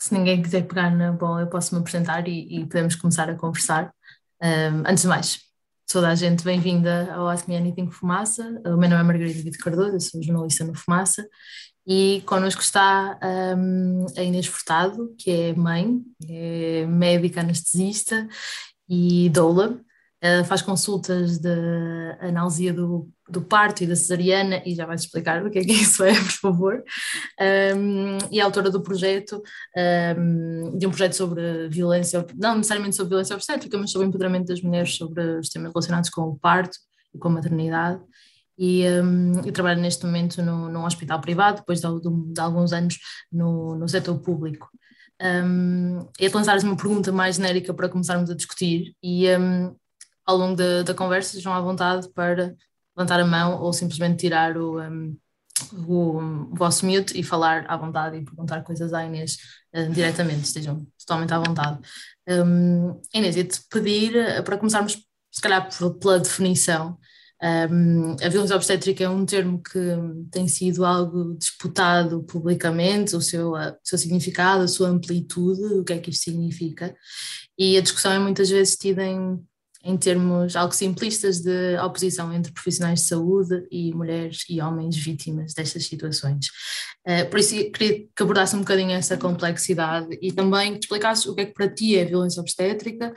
se ninguém quiser pegar na bola, eu posso me apresentar e, e podemos começar a conversar. Um, antes de mais, toda a gente bem-vinda ao Ask Me Anything Fumaça. O meu nome é Margarida Vitor Cardoso, eu sou jornalista no Fumaça e connosco está um, a Inês Furtado, que é mãe, é médica anestesista e doula. Uh, faz consultas de analisia do, do parto e da cesariana e já vais explicar o que é que isso é, por favor. Um, e é autora do projeto, um, de um projeto sobre violência, não necessariamente sobre violência obstétrica, mas sobre o empoderamento das mulheres sobre os temas relacionados com o parto e com a maternidade. E, um, trabalho neste momento no, num hospital privado, depois de, de, alguns anos no, no setor público. Um, ia lançar-lhes uma pergunta mais genérica para começarmos a discutir e um, ao longo da, da conversa estejam à vontade para levantar a mão ou simplesmente tirar o, um, o, o, vosso mute e falar à vontade e perguntar coisas à Inês uh, diretamente, estejam totalmente à vontade. Um, Inês, ia-te pedir uh, para começarmos, se calhar, pela definição. Um, a violência obstétrica é um termo que tem sido algo disputado publicamente, o seu, o seu significado, a sua amplitude, o que é que isto significa, e a discussão é muitas vezes tida em em termos algo simplistas de oposição entre profissionais de saúde e mulheres e homens vítimas destas situações. Uh, por isso queria que abordasse um bocadinho essa complexidade e também que te explicasses o que é que para ti é violência obstétrica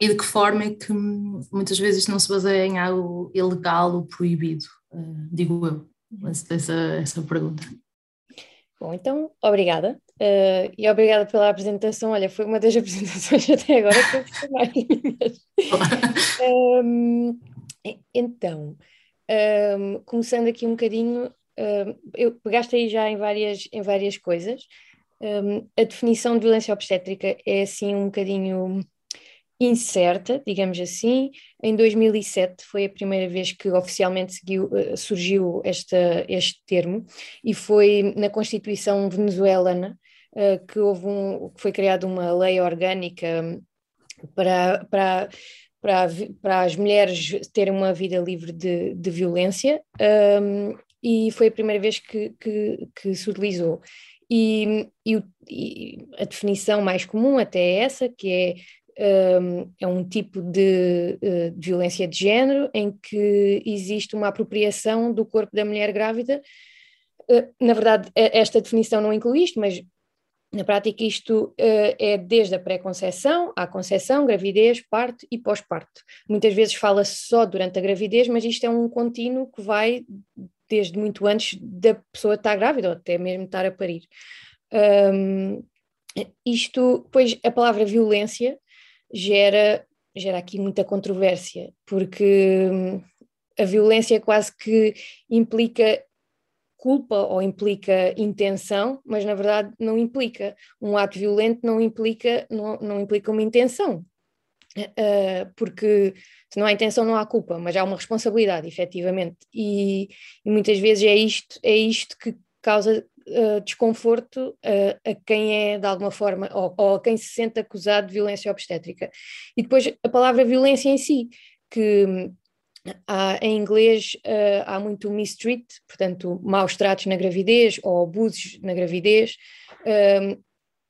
e de que forma é que hum, muitas vezes não se baseia em algo ilegal ou proibido, uh, digo eu, essa, essa pergunta. Bom, então, obrigada. Uh, e obrigada pela apresentação. Olha, foi uma das apresentações até agora que eu gostei mais. um, então, um, começando aqui um bocadinho, um, eu pegaste aí já em várias, em várias coisas. a definição de violência obstétrica é assim um bocadinho incerta, digamos assim. Em 2007 foi a primeira vez que oficialmente seguiu, uh, surgiu esta, este termo e foi na Constituição venezuelana que houve um, que foi criada uma lei orgânica para, para, para, para as mulheres terem uma vida livre de, de violência um, e foi a primeira vez que, que, que se utilizou. E, e, e, a definição mais comum até é essa, que é um, é um tipo de, uh, de, violência de género em que existe uma apropriação do corpo da mulher grávida. Uh, na verdade, esta definição não inclui isto, mas na prática isto uh, é desde a pré-conceição à conceção, gravidez, parto e pós-parto. Muitas vezes fala-se só durante a gravidez, mas isto é um contínuo que vai desde muito antes da pessoa estar grávida ou até mesmo estar a parir. Um, isto, pois a palavra violência gera, gera aqui muita controvérsia, porque hum, a violência quase que implica culpa ou implica intenção, mas na verdade não implica. Um ato violento não implica, não, não implica uma intenção. Uh, porque se não há intenção não há culpa, mas há uma responsabilidade, efetivamente, e, e muitas vezes é isto, é isto que causa uh, desconforto uh, a quem é de alguma forma, ou, ou, a quem se sente acusado de violência obstétrica. E depois a palavra violência em si, que há, em inglês uh, há muito mistreat, portanto, maus tratos na gravidez ou abusos na gravidez. Um,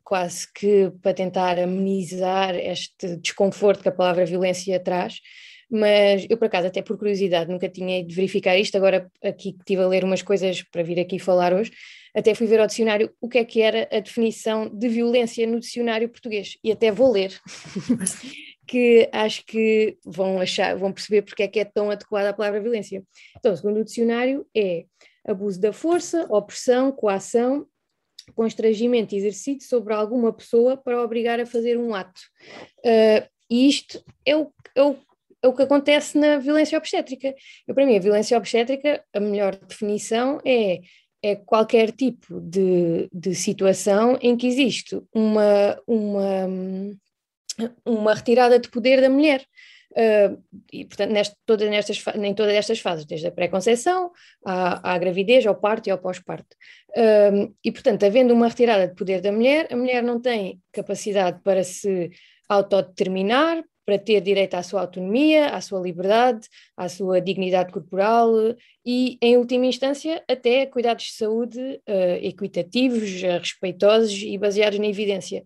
quase que para tentar amenizar este desconforto que a palavra violência traz, mas eu por acaso, até por curiosidade, nunca tinha de verificar isto, agora aqui que estive a ler umas coisas para vir aqui falar hoje, até fui ver ao dicionário o que é que era a definição de violência no dicionário português e até vou ler, que acho que vão achar, vão perceber porque é que é tão adequada a palavra violência. Então, segundo o dicionário, é abuso da força, opressão, coação, constrangimento exercido sobre alguma pessoa para obrigar a fazer um ato. Uh, e isto é o, é o é o que acontece na violência obstétrica. Eu, para mim, a violência obstétrica, a melhor definição é é qualquer tipo de, de situação em que existe uma, uma, uma retirada de poder da mulher. Uh, e, portanto, neste, todas nestas, em todas estas fases, desde a pré-conceição à, à, gravidez, ao parto e ao pós-parto. Uh, e, portanto, havendo uma retirada de poder da mulher, a mulher não tem capacidade para se autodeterminar, para ter direito à sua autonomia, à sua liberdade, à sua dignidade corporal e, em última instância, até cuidados de saúde uh, equitativos, respeitosos e baseados na evidência.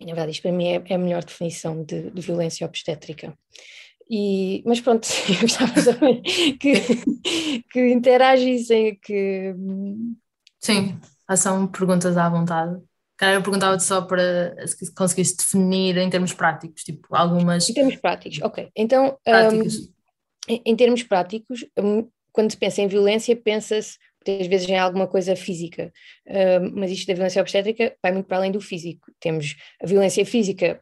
E, na verdade, isto para mim é, é a melhor definição de, de violência obstétrica. E, mas pronto, eu gostava também que, que interagissem, que... Sim, façam perguntas à vontade. Cara, eu perguntava-te só para se conseguisse definir em termos práticos, tipo algumas. Em termos práticos, ok. Então, um, em, em, termos práticos, quando se pensa em violência, pensa-se muitas vezes em alguma coisa física, um, mas isto da violência obstétrica vai muito para além do físico. Temos a violência física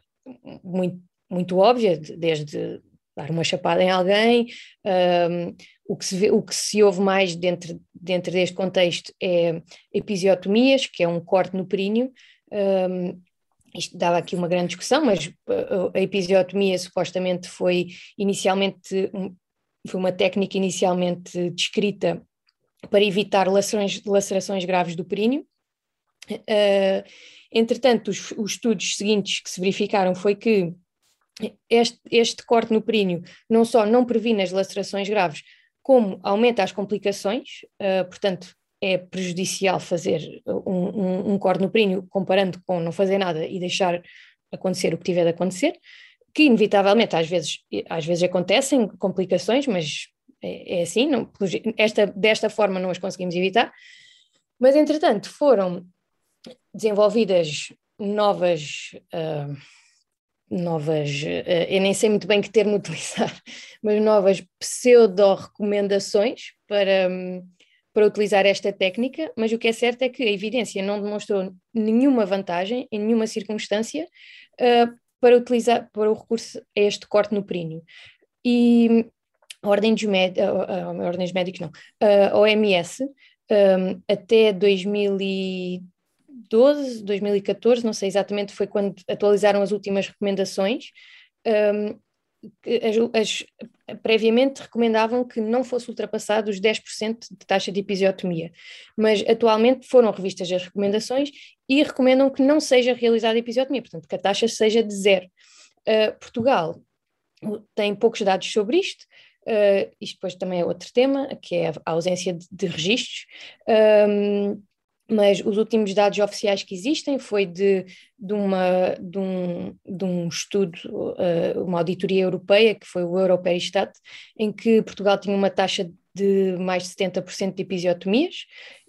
muito, muito óbvia, desde dar uma chapada em alguém, o que, se vê, o que se ouve mais dentro, dentro deste contexto é episiotomias, que é um corte no períneo. Isto dava aqui uma grande discussão, mas a episiotomia supostamente foi inicialmente foi uma técnica inicialmente descrita para evitar lacerações, lacerações graves do períneo. Uh, entretanto, os, os, estudos seguintes que se verificaram foi que este, este corte no períneo não só não previne as lacerações graves, como aumenta as complicações, uh, portanto, é prejudicial fazer um, um, um corte no períneo comparando com não fazer nada e deixar acontecer o que tiver de acontecer, que inevitavelmente às vezes, às vezes acontecem complicações, mas é, é assim, não, esta, desta forma não as conseguimos evitar. Mas entretanto foram desenvolvidas novas uh, novas, eh, eu nem sei muito bem que termo utilizar, mas novas pseudo-recomendações para, para utilizar esta técnica, mas o que é certo é que a evidência não demonstrou nenhuma vantagem, em nenhuma circunstância, uh, para utilizar, para o recurso a este corte no períneo. E a Ordem dos, a, a Ordem dos Médicos, não, a OMS, um, até 2000 2012, 2014, não sei exatamente, foi quando atualizaram as últimas recomendações. Um, as, as, previamente recomendavam que não fosse ultrapassado os 10% de taxa de episiotomia, mas atualmente foram revistas as recomendações e recomendam que não seja realizada episiotomia, portanto que a taxa seja de zero. Uh, Portugal tem poucos dados sobre isto, uh, isto depois também é outro tema, que é a ausência de, de registros. Um, mas os últimos dados oficiais que existem foi de, de, uma, de, um, de um estudo, uh, uma auditoria europeia, que foi o Europeristat, em que Portugal tinha uma taxa de mais de 70% de episiotomias,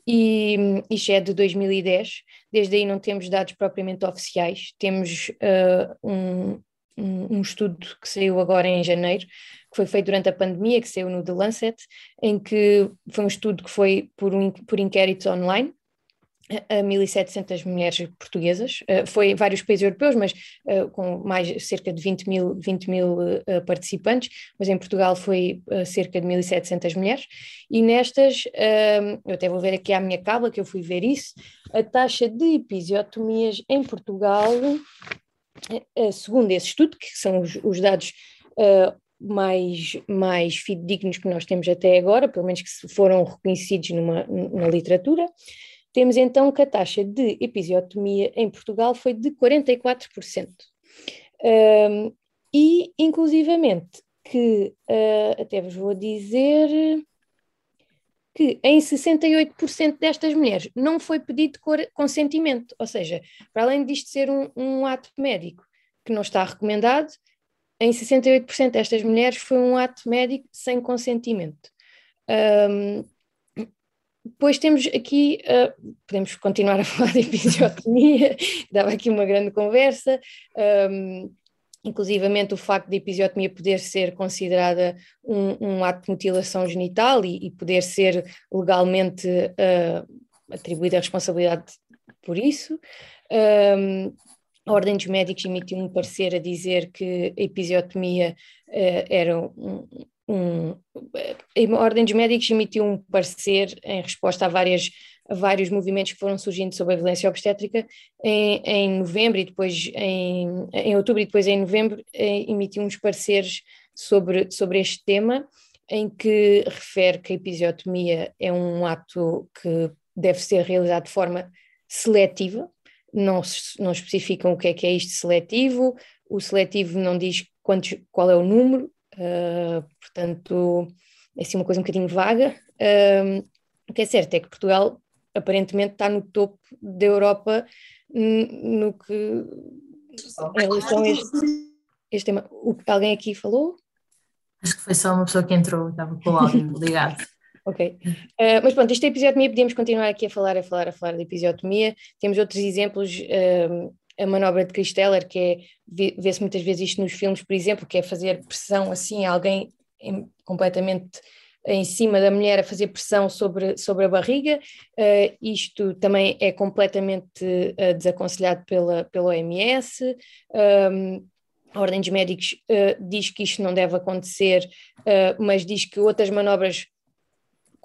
e isto é de 2010, desde aí não temos dados propriamente oficiais, temos uh, um, um, estudo que saiu agora em janeiro, que foi feito durante a pandemia, que saiu no The Lancet, em que foi um estudo que foi por, um, por inquéritos online, a 1.700 mulheres portuguesas, uh, foi em vários países europeus, mas uh, com mais cerca de 20 mil, 20 mil uh, participantes, mas em Portugal foi cerca de 1.700 mulheres, e nestas, eu até vou ver aqui a minha cábula, que eu fui ver isso, a taxa de episiotomias em Portugal, segundo esse estudo, que são os dados mais, mais fidedignos que nós temos até agora, pelo menos que foram reconhecidos numa, na literatura, temos então que a taxa de episiotomia em Portugal foi de 44%. Um, e, inclusivamente, que uh, até vos vou dizer que em 68% destas mulheres não foi pedido consentimento, ou seja, para além disto ser um, um ato médico que não está recomendado, em 68% destas mulheres foi um ato médico sem consentimento. Um, depois temos aqui, uh, podemos continuar a falar de episiotomia, dava aqui uma grande conversa, um, inclusivamente o facto de episiotomia poder ser considerada um, um ato de mutilação genital e, e poder ser legalmente uh, atribuída a responsabilidade por isso. Um, a Ordem dos Médicos emitiu um parecer a dizer que a episiotomia uh, era um, um, a Ordem dos Médicos emitiu um parecer em resposta a, várias, a vários movimentos que foram surgindo sobre a violência obstétrica em, em novembro e depois em, em outubro e depois em novembro eh, emitiu uns pareceres sobre, sobre este tema em que refere que a episiotomia é um ato que deve ser realizado de forma seletiva, não, não especificam o que é que é isto seletivo, o seletivo não diz quantos, qual é o número, uh, portanto, é assim uma coisa um bocadinho vaga. Uh, o que é certo é que Portugal aparentemente está no topo da Europa no que em relação a este, este tema. O, alguém aqui falou? Acho que foi só uma pessoa que entrou, estava com o áudio ligado. Ok. Uh, mas pronto, isto é episiotomia, podíamos continuar aqui a falar, a falar, a falar de episiotomia. Temos outros exemplos, uh, a manobra de Christeller, que é, vê-se muitas vezes isto nos filmes, por exemplo, que é fazer pressão assim alguém em, completamente em cima da mulher a fazer pressão sobre, sobre a barriga. Uh, isto também é completamente uh, desaconselhado pela, pela OMS. Um, a Ordem dos Médicos uh, diz que isto não deve acontecer, mas diz que outras manobras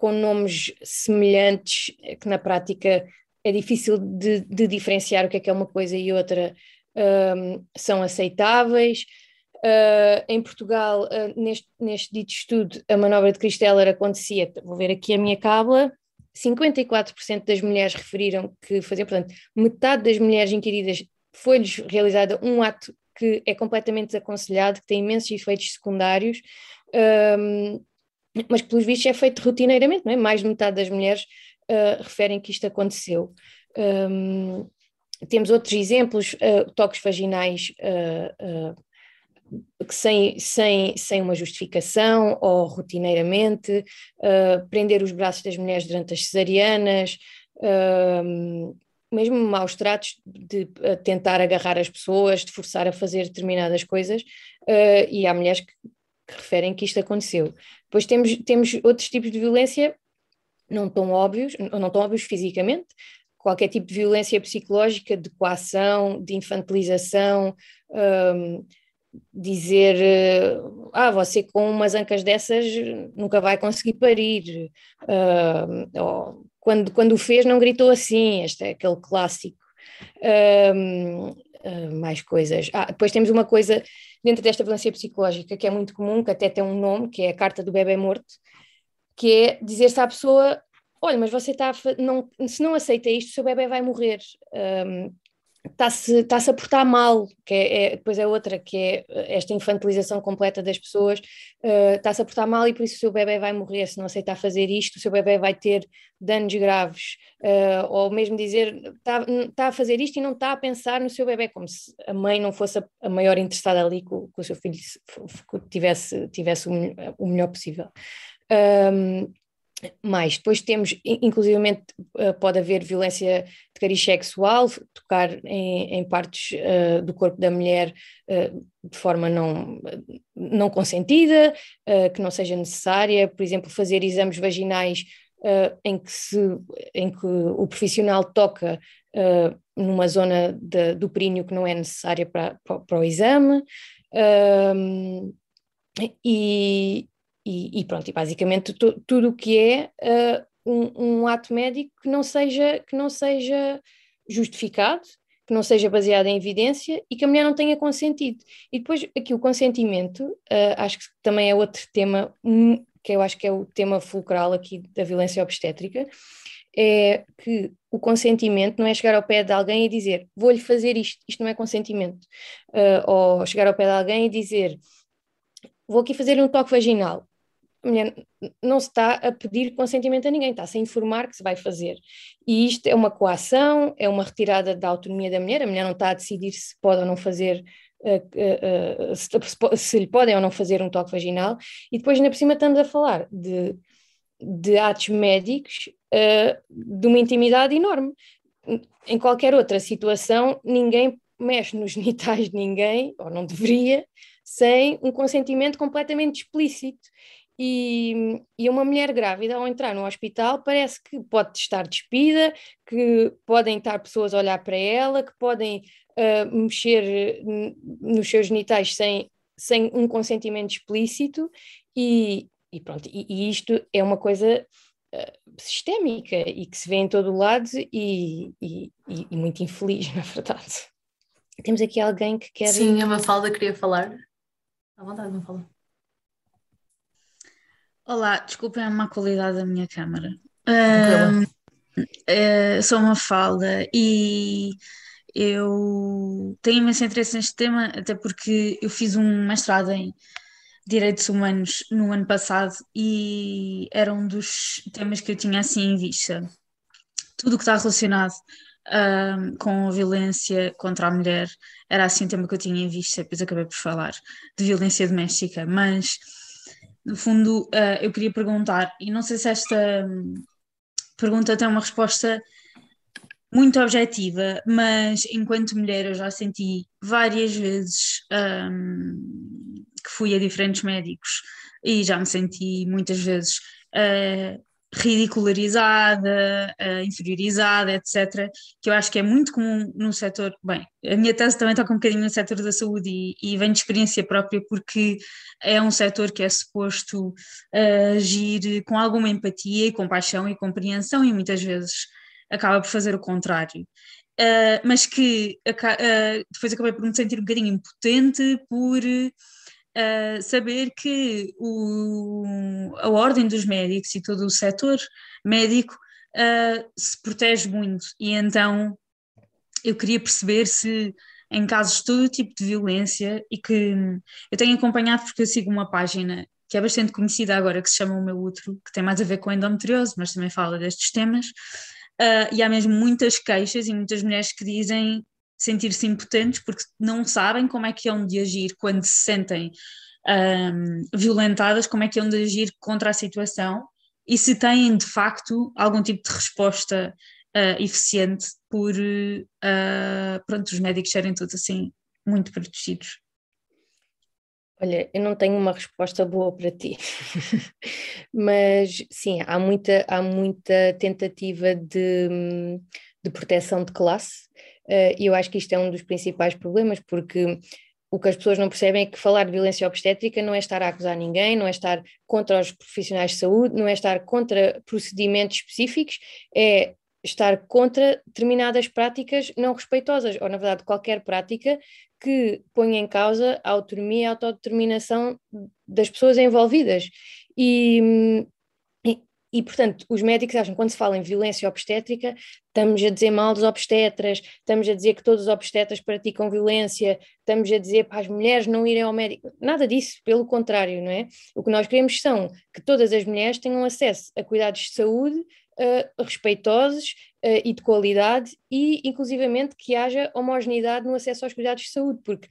com nomes semelhantes, que na prática é difícil de, de diferenciar o que é que é uma coisa e outra, um, são aceitáveis. Uh, em Portugal, uh, neste, neste dito estudo, a manobra de Cristeller acontecia, vou ver aqui a minha cábula, 54% das mulheres referiram que faziam, portanto, metade das mulheres inquiridas foi-lhes realizada um ato que é completamente desaconselhado, que tem imensos efeitos secundários, um, mas que pelos vistos é feito rotineiramente, não é? Mais de metade das mulheres uh, referem que isto aconteceu. Um, temos outros exemplos, toques vaginais que sem, sem, sem uma justificação ou rotineiramente, uh, prender os braços das mulheres durante as cesarianas, uh, mesmo maus tratos de uh, tentar agarrar as pessoas, de forçar a fazer determinadas coisas, e há mulheres que, que, referem que isto aconteceu. Depois temos, temos outros tipos de violência não tão óbvios, não tão óbvios fisicamente, qualquer tipo de violência psicológica, de coação, de infantilização, um, dizer uh, ah, você com umas ancas dessas nunca vai conseguir parir, uh, ou, quando, quando o fez não gritou assim, este é aquele clássico. Uh, mais coisas. Ah, depois temos uma coisa dentro desta violência psicológica que é muito comum, que até tem um nome, que é a carta do bebê morto, que é dizer-se à pessoa: olha, mas você está não, se não aceita isto, o seu bebê vai morrer. Um, está-se está a portar mal, que é, é, depois é outra, que é esta infantilização completa das pessoas, está-se a portar mal e por isso o seu bebê vai morrer, se não aceitar fazer isto, o seu bebê vai ter danos graves, uh, ou mesmo dizer, está, está a fazer isto e não está a pensar no seu bebê, como se a mãe não fosse a, a maior interessada ali que o, que o seu filho tivesse, tivesse o, o melhor possível. Um, mais. Depois temos, inclusivamente, eh, pode haver violência de cariz sexual, tocar em, em partes uh, do corpo da mulher uh, de forma não, não consentida, uh, que não seja necessária, por exemplo, fazer exames vaginais em, que se, em que o profissional toca numa zona de, do períneo que não é necessária para, para, para o exame. e, e, e pronto, e basicamente tu, tudo o que é uh, um, um, ato médico que não seja, que não seja justificado, que não seja baseado em evidência e que a mulher não tenha consentido. E depois aqui o consentimento, uh, acho que também é outro tema, um, que eu acho que é o tema fulcral aqui da violência obstétrica, é que o consentimento não é chegar ao pé de alguém e dizer vou-lhe fazer isto, isto não é consentimento. Uh, ou chegar ao pé de alguém e dizer vou aqui fazer um toque vaginal mulher não se está a pedir consentimento a ninguém, está-se a informar que se vai fazer. E isto é uma coação, é uma retirada da autonomia da mulher, a mulher não está a decidir se pode ou não fazer, uh, uh, se, se, lhe podem ou não fazer um toque vaginal, e depois ainda por cima estamos a falar de, de atos médicos de uma intimidade enorme. Em qualquer outra situação, ninguém mexe nos genitais de ninguém, ou não deveria, sem um consentimento completamente explícito. E, e, uma mulher grávida, ao entrar no hospital, parece que pode estar despida, que podem estar pessoas a olhar para ela, que podem uh, mexer nos seus genitais sem, sem um consentimento explícito, e, e pronto, e, e, isto é uma coisa uh, sistémica e que se vê em todo o lado e, e muito infeliz, na verdade. Temos aqui alguém que quer. Sim, a Mafalda queria falar. À vontade, Mafalda. Olá, desculpem a má qualidade da minha câmara. Uh, uh, sou uma falda e eu tenho imenso interesse neste tema, até porque eu fiz um mestrado em Direitos Humanos no ano passado e era um dos temas que eu tinha assim em vista. Tudo o que está relacionado um, com a violência contra a mulher era assim um tema que eu tinha em vista, depois acabei por falar de violência doméstica, mas no fundo uh, eu queria perguntar, e não sei se esta hum, pergunta tem uma resposta muito objetiva, mas enquanto mulher eu já senti várias vezes um, que fui a diferentes médicos e já me senti muitas vezes uh, ridicularizada, uh, inferiorizada, etc., que eu acho que é muito comum no setor. Bem, a minha tese também toca um bocadinho no setor da saúde e, e vem de experiência própria, porque é um setor que é suposto uh, agir com alguma empatia, e compaixão e compreensão, e muitas vezes acaba por fazer o contrário. Uh, mas que uh, depois acabei por me sentir um bocadinho impotente por uh, saber que o, a ordem dos médicos e todo o setor médico se protege muito. E então eu queria perceber se em casos de todo tipo de violência e que eu tenho acompanhado porque eu sigo uma página que é bastante conhecida agora que se chama O Meu Útero, que tem mais a ver com endometriose, mas também fala destes temas Uh, e há mesmo muitas queixas e muitas mulheres que dizem sentir-se impotentes porque não sabem como é que hão de agir quando se sentem um, violentadas, como é que hão de agir contra a situação e se têm de facto algum tipo de resposta uh, eficiente por uh, pronto, os médicos serem todos assim muito protegidos. Olha, eu não tenho uma resposta boa para ti, mas sim, há muita, há muita tentativa de, de proteção de classe e eu acho que isto é um dos principais problemas, porque o que as pessoas não percebem é que falar de violência obstétrica não é estar a acusar ninguém, não é estar contra os profissionais de saúde, não é estar contra procedimentos específicos, é estar contra determinadas práticas não respeitosas, ou na verdade qualquer prática que ponha em causa a autonomia e a autodeterminação das pessoas envolvidas. E, e, portanto, os médicos acham que quando se fala em violência obstétrica, estamos a dizer mal dos obstetras, estamos a dizer que todos os obstetras praticam violência, estamos a dizer para as mulheres não irem ao médico. Nada disso, pelo contrário, não é? O que nós queremos são que todas as mulheres tenham acesso a cuidados de saúde uh, respeitosos uh, e de qualidade e, inclusivamente, que haja homogeneidade no acesso aos cuidados de saúde, porque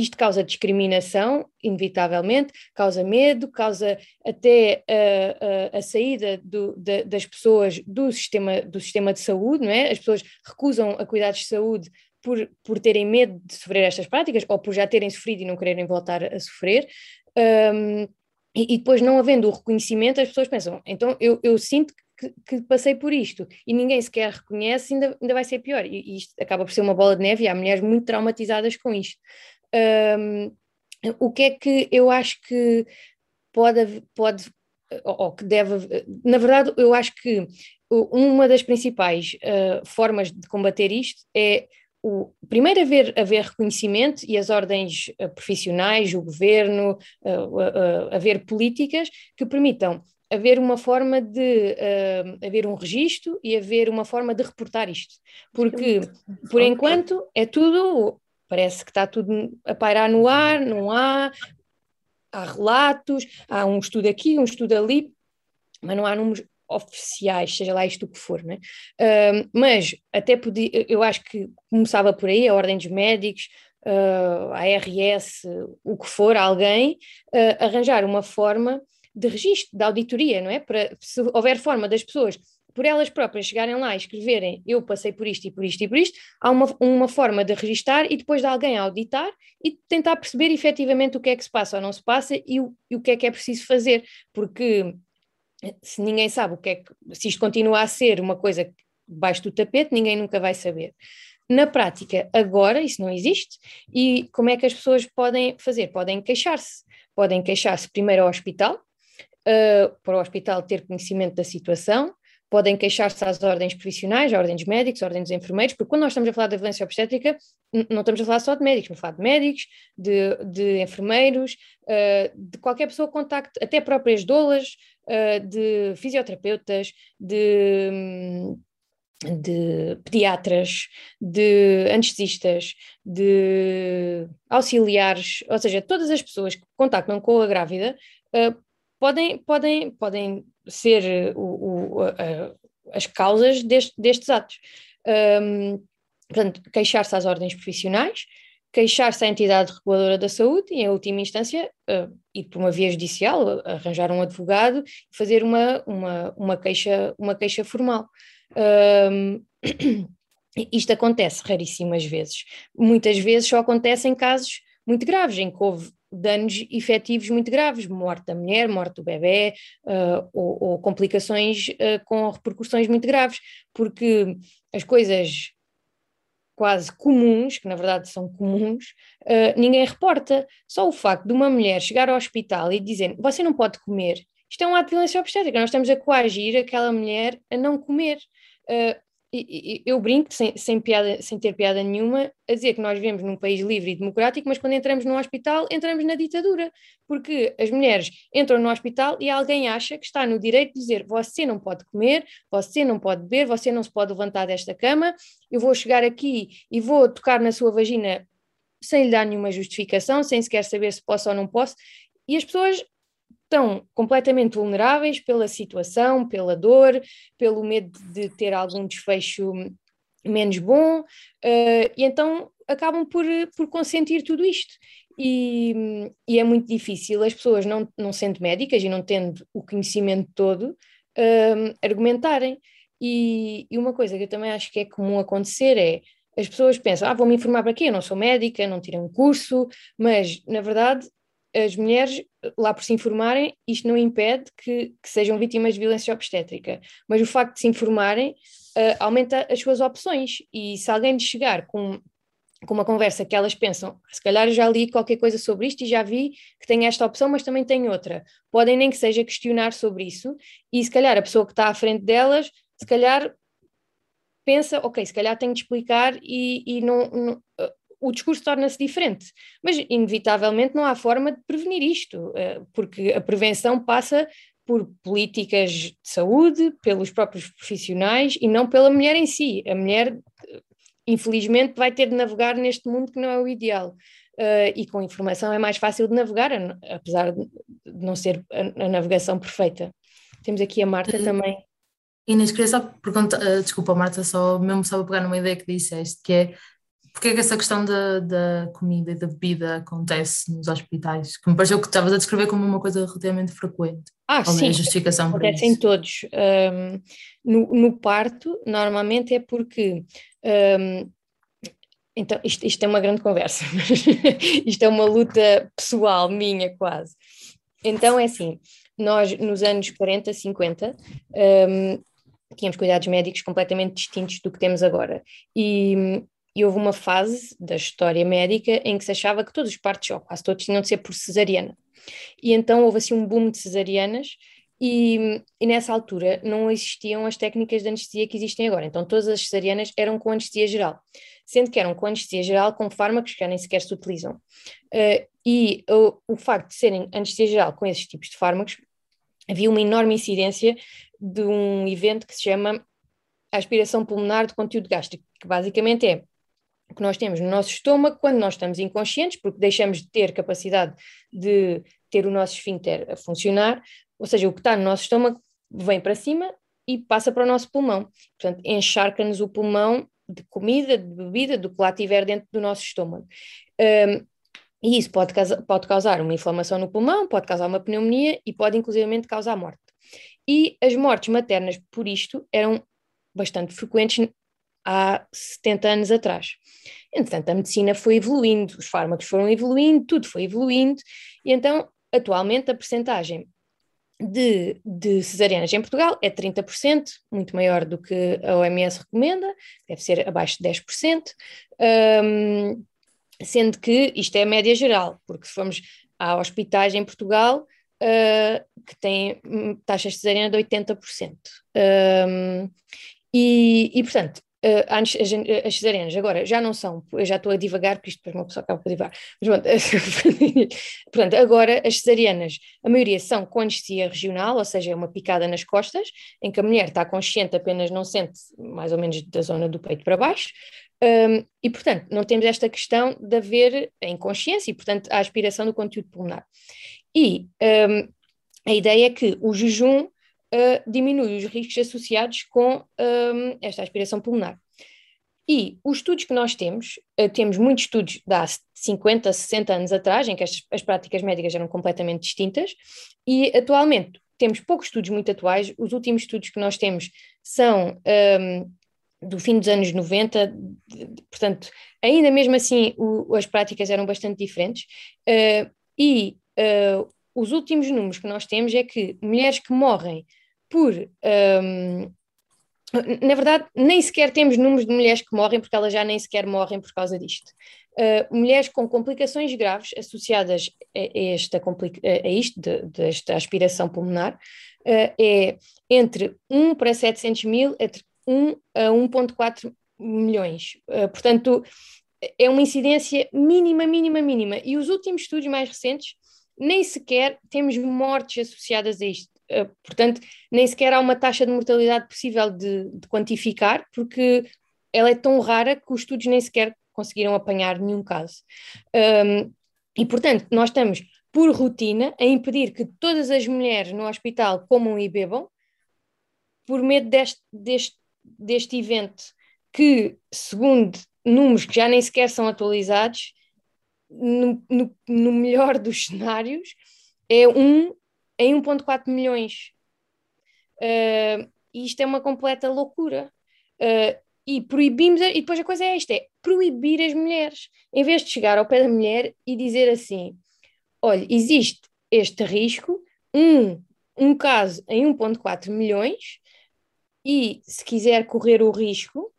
isto causa discriminação, inevitavelmente, causa medo, causa até uh, uh, a saída do, de, das pessoas do sistema, do sistema de saúde, não é? As pessoas recusam a cuidados de saúde por, por terem medo de sofrer estas práticas ou por já terem sofrido e não quererem voltar a sofrer. Um, e, e, depois, não havendo o reconhecimento, as pessoas pensam, então eu, eu sinto que, que, passei por isto e ninguém sequer reconhece, ainda, ainda vai ser pior. E, e isto acaba por ser uma bola de neve e há mulheres muito traumatizadas com isto. Um, o que é que eu acho que pode, pode ou, que deve. Na verdade, eu acho que uma das principais uh, formas de combater isto é o, primeiro haver, haver reconhecimento e as ordens uh, profissionais, o governo, uh, haver políticas que permitam haver uma forma de uh, haver um registro e haver uma forma de reportar isto. Porque, por enquanto, é tudo, parece que está tudo a pairar no ar, não há, há relatos, há um estudo aqui, um estudo ali, mas não há números oficiais, seja lá isto o que for, né? Uh, mas até podia, eu acho que começava por aí, a ordem dos médicos, uh, a ARS, o que for, alguém, uh, arranjar uma forma de registro, de auditoria, não é? Para, se houver forma das pessoas, por elas próprias, chegarem lá e escreverem eu passei por isto e por isto e por isto, há uma, uma forma de registar e depois de alguém auditar e tentar perceber efetivamente o que é que se passa ou não se passa e o, e o que é que é preciso fazer, porque se ninguém sabe o que é que, se isto continua a ser uma coisa debaixo do tapete, ninguém nunca vai saber. Na prática, agora isso não existe e como é que as pessoas podem fazer? Podem queixar-se. Podem queixar-se primeiro ao hospital, uh, para o hospital ter conhecimento da situação, podem queixar-se às ordens profissionais, à ordem dos médicos, à dos enfermeiros, porque quando nós estamos a falar da violência obstétrica, não estamos a falar só de médicos, estamos a falar de médicos, de, de enfermeiros, uh, de qualquer pessoa que contacte, até próprias doulas, uh, de fisioterapeutas, de, de pediatras, de anestesistas, de auxiliares, ou seja, todas as pessoas que contactam com a grávida uh, podem, podem, podem ser o, o, a, as causas deste, destes atos. Um, portanto, queixar-se às ordens profissionais, queixar-se à entidade reguladora da saúde e, em última instância, uh, ir por uma via judicial, arranjar um advogado e fazer uma, uma, uma, queixa, uma queixa formal. Um, isto acontece raríssimas vezes. Muitas vezes só acontece em casos muito graves, em que houve danos efetivos muito graves, morte da mulher, morte do bebê, uh, ou, ou, complicações uh, com repercussões muito graves, porque as coisas quase comuns, que na verdade são comuns, uh, ninguém reporta. Só o facto de uma mulher chegar ao hospital e dizer você não pode comer, isto é um ato de violência obstétrica, nós estamos a coagir aquela mulher a não comer. Eu brinco, sem, sem, piada, sem ter piada nenhuma, a dizer que nós vivemos num país livre e democrático, mas quando entramos no hospital, entramos na ditadura, porque as mulheres entram no hospital e alguém acha que está no direito de dizer você não pode comer, você não pode beber, você não se pode levantar desta cama, eu vou chegar aqui e vou tocar na sua vagina sem lhe dar nenhuma justificação, sem sequer saber se posso ou não posso, e as pessoas estão completamente vulneráveis pela situação, pela dor, pelo medo de ter algum desfecho menos bom, uh, e então acabam por, por consentir tudo isto. E, e, é muito difícil as pessoas, não, não sendo médicas e não tendo o conhecimento todo, uh, argumentarem. E, e, uma coisa que eu também acho que é comum acontecer é as pessoas pensam, ah, vou me informar para quê? Eu não sou médica, não tirei um curso, mas na verdade as mulheres, lá por se informarem, isto não impede que, que sejam vítimas de violência obstétrica, mas o facto de se informarem uh, aumenta as suas opções. E se alguém lhes chegar com, com uma conversa que elas pensam, se calhar já li qualquer coisa sobre isto e já vi que tem esta opção, mas também tem outra, podem nem que seja questionar sobre isso, e se calhar a pessoa que está à frente delas, se calhar pensa, ok, se calhar tenho de explicar e, e não, não, o discurso torna-se diferente. Mas, inevitavelmente, não há forma de prevenir isto, eh, porque a prevenção passa por políticas de saúde, pelos próprios profissionais e não pela mulher em si. A mulher, infelizmente, vai ter de navegar neste mundo que não é o ideal. Uh, e com informação é mais fácil de navegar, apesar de não ser a, a navegação perfeita. Temos aqui a Marta uh, também. Inês, queria só perguntar, uh, desculpa Marta, só mesmo só pegar numa ideia que disseste, que é porque é que essa questão da, da comida e da bebida acontece nos hospitais? Que me pareceu que estavas a descrever como uma coisa relativamente frequente. Ah, Qual sim. É a justificação acontece em todos. Um, no, no, parto, normalmente é porque. Um, então, isto, isto é uma grande conversa, isto é uma luta pessoal minha, quase. Então, é assim: nós, nos anos 40, 50, um, tínhamos cuidados médicos completamente distintos do que temos agora. E e houve uma fase da história médica em que se achava que todos os partos, ou quase todos, tinham de ser por cesariana. E então houve assim um boom de cesarianas e, e, nessa altura não existiam as técnicas de anestesia que existem agora. Então todas as cesarianas eram com anestesia geral, sendo que eram com anestesia geral com fármacos que nem sequer se utilizam. Uh, e o, o facto de serem anestesia geral com esses tipos de fármacos, havia uma enorme incidência de um evento que se chama aspiração pulmonar de conteúdo gástrico, que basicamente é que nós temos no nosso estômago quando nós estamos inconscientes, porque deixamos de ter capacidade de ter o nosso esfíncter a funcionar, ou seja, o que está no nosso estômago vem para cima e passa para o nosso pulmão. Portanto, encharca-nos o pulmão de comida, de bebida, do que lá tiver dentro do nosso estômago. Um, e isso pode, pode causar uma inflamação no pulmão, pode causar uma pneumonia e pode inclusivamente causar morte. E as mortes maternas por isto eram bastante frequentes há 70 anos atrás. Entretanto, a medicina foi evoluindo, os fármacos foram evoluindo, tudo foi evoluindo, e então, atualmente, a percentagem de, de cesarianas em Portugal é 30%, muito maior do que a OMS recomenda, deve ser abaixo de 10%, um, sendo que isto é a média geral, porque se formos a hospitais em Portugal uh, que têm taxas de cesariana de 80%. Um, e, e, portanto, Uh, as, as, cesarianas agora já não são, eu já estou a divagar, porque isto depois uma pessoa acaba por divagar, mas portanto, agora as cesarianas, a maioria são com anestesia regional, ou seja, é uma picada nas costas, em que a mulher está consciente, apenas não sente mais ou menos da zona do peito para baixo, um, e portanto não temos esta questão de haver a inconsciência e portanto a aspiração do conteúdo pulmonar. E um, a ideia é que o jejum uh, diminui os riscos associados com um, esta aspiração pulmonar. E os estudos que nós temos, uh, temos muitos estudos de há 50, 60 anos atrás, em que as, as práticas médicas eram completamente distintas, e atualmente temos poucos estudos muito atuais. Os últimos estudos que nós temos são um, do fim dos anos 90, portanto, ainda mesmo assim o, as práticas eram bastante diferentes. Uh, e uh, os últimos números que nós temos é que mulheres que morrem por. Um, na verdade, nem sequer temos números de mulheres que morrem, porque elas já nem sequer morrem por causa disto. Uh, mulheres com complicações graves associadas a, esta, a isto, de, desta aspiração pulmonar, uh, é entre 1 para 700 mil, entre 1 a 1,4 milhões. Uh, portanto, é uma incidência mínima, mínima, mínima. E os últimos estudos mais recentes, nem sequer temos mortes associadas a isto. Eh, portanto, nem sequer há uma taxa de mortalidade possível de, de, quantificar, porque ela é tão rara que os estudos nem sequer conseguiram apanhar nenhum caso. Um, e, portanto, nós estamos, por rotina, a impedir que todas as mulheres no hospital comam e bebam, por medo deste, deste, deste evento, que, segundo números que já nem sequer são atualizados, no, no, no melhor dos cenários, é um em 1,4 milhões. Uh, e isto é uma completa loucura. Uh, e proibimos, e depois a coisa é esta: é proibir as mulheres. Em vez de chegar ao pé da mulher e dizer assim: olha, existe este risco, um, um caso em 1,4 milhões, e se quiser correr o risco,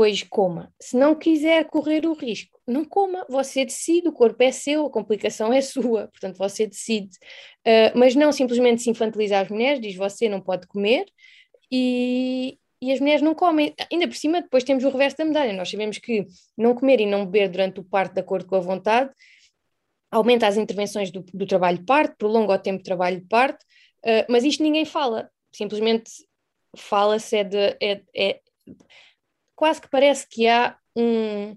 pois coma. Se não quiser correr o risco, não coma, você decide, o corpo é seu, a complicação é sua, portanto você decide. Uh, mas não simplesmente se infantilizar as mulheres, diz você não pode comer e, e as mulheres não comem. Ainda por cima, depois temos o reverso da medalha. Nós sabemos que não comer e não beber durante o parto de acordo com a vontade aumenta as intervenções do, do trabalho de parto, prolonga o tempo de trabalho de parto, uh, mas isto ninguém fala, simplesmente fala-se é de. É, é, quase que parece que há um,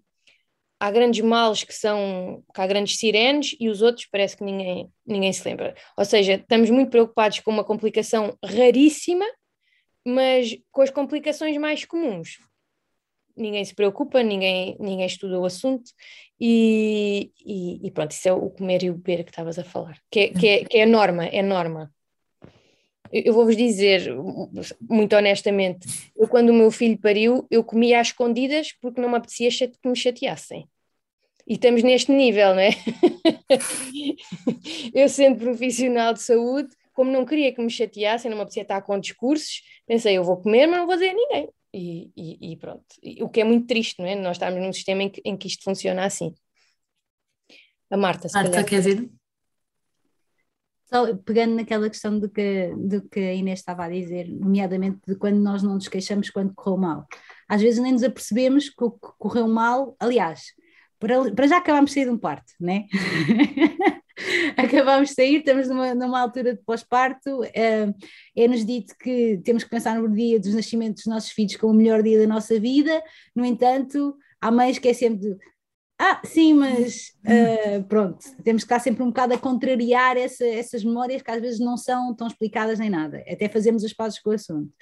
há grandes males que são, que há grandes sirenes e os outros parece que ninguém, ninguém se lembra. Ou seja, estamos muito preocupados com uma complicação raríssima, mas com as complicações mais comuns. Ninguém se preocupa, ninguém, ninguém estuda o assunto e, e, e pronto, isso é o comer e o beber que estavas a falar, que é, que é, que é a norma, é norma. Eu vou-vos dizer, muito honestamente, eu quando o meu filho pariu, eu comia às escondidas porque não me apetecia que me chateassem. E estamos neste nível, não é? eu, sendo profissional de saúde, como não queria que me chateassem, não me apetecia estar com discursos, pensei, eu vou comer, mas não vou dizer a ninguém. E, e, e pronto. o que é muito triste, não é? Nós estamos num sistema em que, em que isto funciona assim. A Marta, se Marta, calhar. quer dizer? Só pegando naquela questão do que, do que a Inês estava a dizer, nomeadamente de quando nós não nos queixamos quando correu mal. Às vezes nem nos apercebemos que o que correu mal, aliás, para, para já acabámos de sair de um parto, né? acabámos de sair, estamos numa, numa altura de pós-parto, é, é-nos dito que temos que pensar no dia dos nascimentos dos nossos filhos como o melhor dia da nossa vida, no entanto, mães que é sempre ah, sim, mas uh, pronto, temos que estar sempre um bocado a contrariar essa, essas memórias que às vezes não são tão explicadas nem nada, até fazemos as pazes com o assunto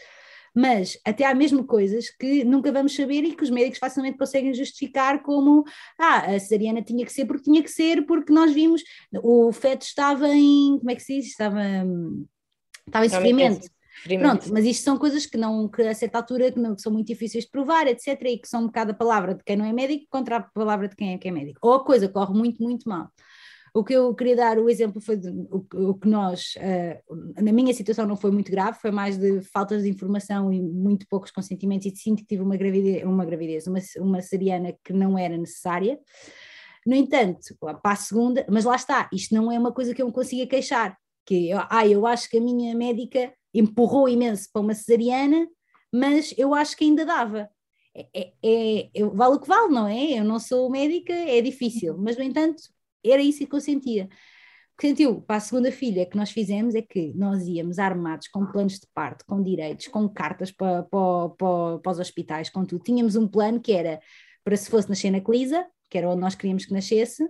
mas até há mesmo coisas que nunca vamos saber e que os médicos facilmente conseguem justificar como ah, a cesariana tinha que ser porque tinha que ser, porque nós vimos o feto estava em, como é que se diz? Estava, estava em sofrimento. Pronto, mas isto são coisas que não, que a certa altura que, não, que são muito difíceis de provar, etc. E que são um bocado a palavra de quem não é médico contra a palavra de quem é que é médico. Ou a coisa corre muito, muito mal. O que eu queria dar o exemplo foi de, o, o, que nós, uh, na minha situação não foi muito grave, foi mais de faltas de informação e muito poucos consentimentos e sinto que tive uma gravidez, uma, gravidez, uma, uma seriana que não era necessária. No entanto, para a segunda, mas lá está, isto não é uma coisa que eu me consiga queixar, que eu, ah, eu acho que a minha médica empurrou imenso para uma cesariana, mas eu acho que ainda dava. é, é, é, vale o que vale, não é? Eu não sou médica, é difícil, mas no entanto era isso que eu sentia. O que sentiu para a segunda filha que nós fizemos é que nós íamos armados com planos de parto, com direitos, com cartas para, para, para, para os hospitais, com tudo. Tínhamos um plano que era para se fosse nascer na Clisa, que era onde nós queríamos que nascesse,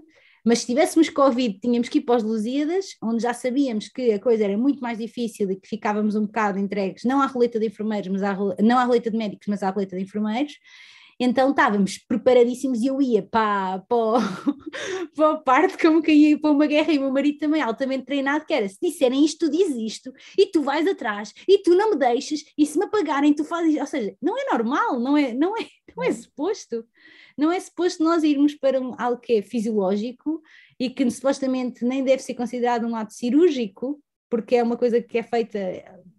mas se tivéssemos Covid, tínhamos que ir para os Lusíadas, onde já sabíamos que a coisa era muito mais difícil e que ficávamos um bocado entregues, não à roleta de enfermeiros, mas à, não à roleta de médicos, mas à roleta de enfermeiros. Então estávamos preparadíssimos e eu ia para, para, para a parte como que ia para uma guerra e o meu marido também altamente treinado, que era se disserem isto, tu dizes isto e tu vais atrás e tu não me deixas e se me apagarem tu fazes, ou seja, não é normal, não é, não é, não é suposto não é suposto nós irmos para um, algo que é fisiológico e que supostamente nem deve ser considerado um ato cirúrgico, porque é uma coisa que é feita,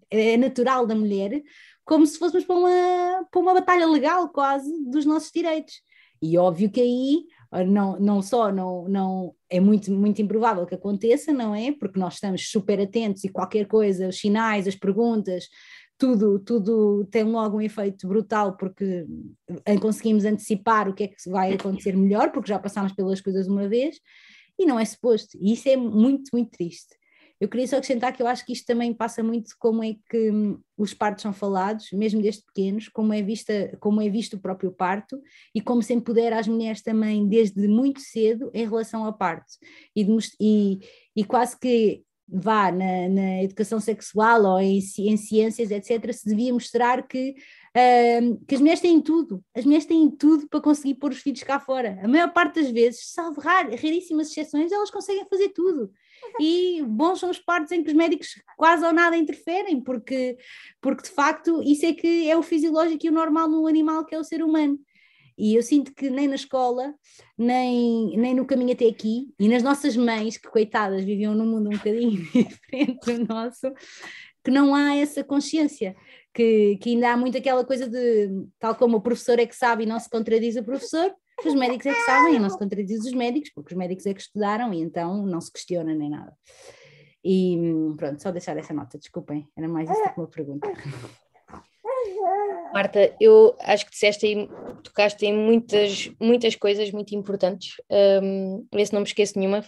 é natural da mulher, como se fôssemos para uma, para uma batalha legal quase dos nossos direitos. E óbvio que aí não, não só não, não é muito, muito improvável que aconteça, não é? Porque nós estamos super atentos e qualquer coisa, os sinais, as perguntas, tudo, tudo tem logo um efeito brutal porque conseguimos antecipar o que é que vai acontecer melhor, porque já passámos pelas coisas uma vez, e não é suposto. E isso é muito, muito triste. Eu queria só acrescentar que eu acho que isto também passa muito como é que hum, os partos são falados, mesmo desde pequenos, como é, vista, como é visto o próprio parto e como se empodera as mulheres também desde muito cedo em relação ao parto. E, e, e quase que vá na, na, educação sexual ou em, em, ciências, etc., se devia mostrar que, uh, que as mulheres têm tudo, as mulheres têm tudo para conseguir pôr os filhos cá fora. A maior parte das vezes, salvo rar, raríssimas exceções, elas conseguem fazer tudo. E bons são os partos em que os médicos quase ou nada interferem, porque, porque de facto isso é que é o fisiológico e o normal no animal que é o ser humano. E eu sinto que nem na escola, nem, nem no caminho até aqui, e nas nossas mães, que coitadas viviam num mundo um bocadinho diferente do nosso, que não há essa consciência, que, que ainda há muito aquela coisa de, tal como o professor é que sabe e não se contradiz o professor, os médicos é que sabem e não se contradiz os médicos, porque os médicos é que estudaram e então não se questiona nem nada. E pronto, só deixar essa nota, desculpem, era mais esta que uma pergunta. Marta, eu acho que disseste aí, tocaste em muitas, muitas coisas muito importantes. Um, vê se não me esqueço nenhuma,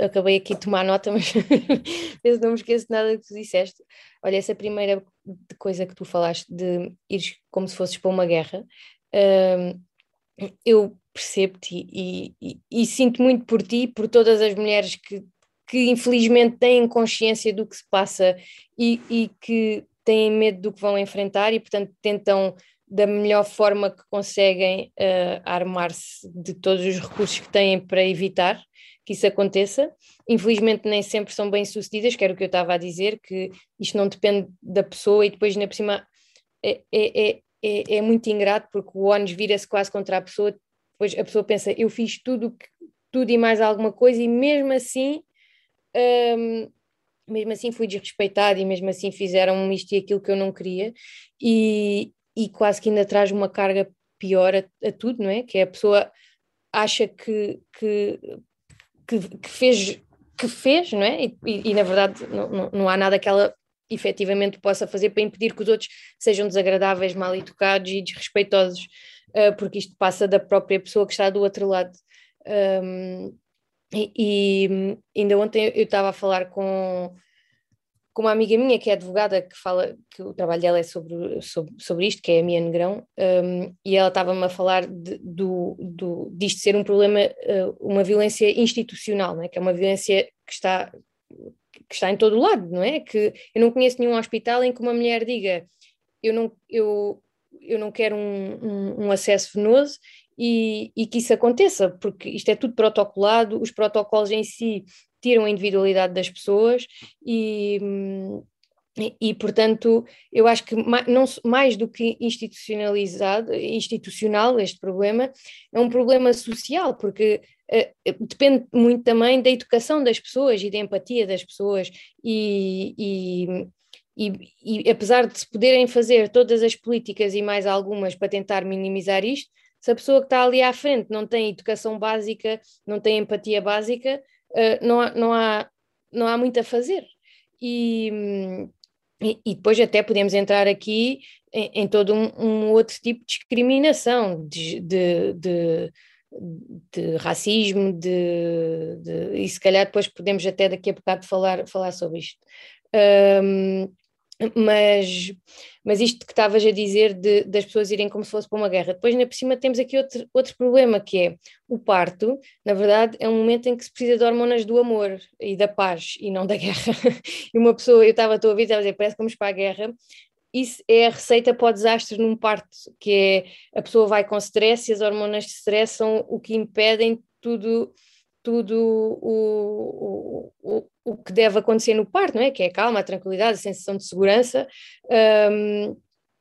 acabei aqui de tomar nota, mas vê se não me esqueço nada que tu disseste. Olha, essa primeira coisa que tu falaste de ires como se fosses para uma guerra, um, eu percebo-te e, e, e, sinto muito por ti, por todas as mulheres que, que infelizmente têm consciência do que se passa e, e que têm medo do que vão enfrentar e, portanto, tentam da melhor forma que conseguem uh, armar-se de todos os recursos que têm para evitar que isso aconteça. Infelizmente, nem sempre são bem-sucedidas, que era o que eu estava a dizer, que isto não depende da pessoa e depois, ainda por cima, é, é, é, é, é muito ingrato porque o ONU vira-se quase contra a pessoa, depois a pessoa pensa, eu fiz tudo, tudo e mais alguma coisa e mesmo assim um, mesmo assim fui desrespeitada e mesmo assim fizeram isto e aquilo que eu não queria e, e quase que ainda traz uma carga pior a, a tudo, não é? Que é a pessoa acha que, que, que, que fez, que fez, não é? E, e, e, na verdade não, não, não há nada que ela efetivamente possa fazer para impedir que os outros sejam desagradáveis, mal educados e desrespeitosos, uh, porque isto passa da própria pessoa que está do outro lado. Um, e, ainda ontem eu estava a falar com, com uma amiga minha que é advogada, que fala que o trabalho dela é sobre, sobre, sobre isto, que é a Mia Negrão, um, e ela estava-me a falar de, do, do, disto ser um problema, uh, uma violência institucional, não é? que é uma violência que está, que está em todo o lado, não é? Que eu não conheço nenhum hospital em que uma mulher diga eu não, eu, eu não quero um, um, um acesso venoso e, e, que isso aconteça, porque isto é tudo protocolado, os protocolos em si tiram a individualidade das pessoas e, e, e portanto, eu acho que mais, não, mais do que institucionalizado, institucional este problema, é um problema social, porque uh, depende muito também da educação das pessoas e da empatia das pessoas e, e e, e, apesar de se poderem fazer todas as políticas e mais algumas para tentar minimizar isto, se a pessoa que está ali à frente não tem educação básica, não tem empatia básica, uh, não, há, não, há, não há muito a fazer. E, e, depois até podemos entrar aqui em, em todo um, um, outro tipo de discriminação, de, de, de, de racismo, de, e se calhar depois podemos até daqui a bocado falar, falar sobre isto. Um, mas, mas isto que estavas a dizer de, das pessoas irem como se fosse para uma guerra. Depois, ainda por cima, temos aqui outro, outro problema, que é o parto, na verdade, é um momento em que se precisa de hormonas do amor e da paz, e não da guerra. e uma pessoa, eu estava a ouvir, estava a dizer, parece que vamos para a guerra, isso é a receita para o desastre num parto, que é a pessoa vai com stress e as hormonas de stress são o que impedem tudo tudo o, o, o que deve acontecer no parto, não é? Que é a calma, a tranquilidade, a sensação de segurança. Um,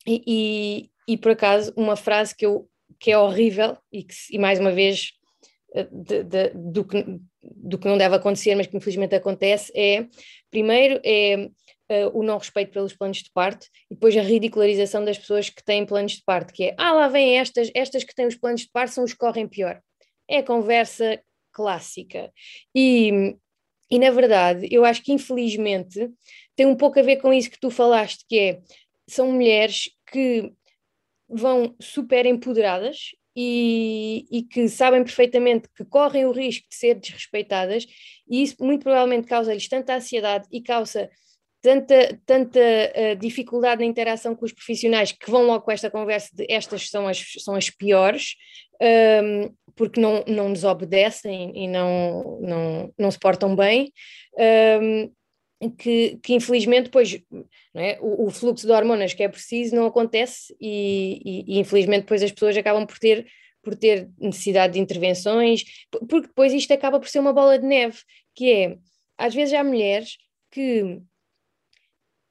e, e, por acaso, uma frase que, eu, que é horrível e que, e mais uma vez, eh, de, de, do, que, do que não deve acontecer, mas que infelizmente acontece, é: primeiro, é Uh, o não respeito pelos planos de parto e depois a ridicularização das pessoas que têm planos de parto, que é, ah, lá vêm estas, estas que têm os planos de parto são os que correm pior. É a conversa clássica. E, e na verdade, eu acho que infelizmente tem um pouco a ver com isso que tu falaste, que é, são mulheres que vão super empoderadas e, e, que sabem perfeitamente que correm o risco de ser desrespeitadas, e isso muito provavelmente causa-lhes tanta ansiedade e causa tanta, tanta uh, dificuldade na interação com os profissionais que vão logo com esta conversa de estas são as, são as piores, um, ehm, porque não, não nos obedecem e não, não, não se portam bem, um, ehm, que, que infelizmente depois é? o, o, fluxo de hormonas que é preciso não acontece e, e, e infelizmente depois as pessoas acabam por ter por ter necessidade de intervenções, porque depois isto acaba por ser uma bola de neve, que é, às vezes há mulheres que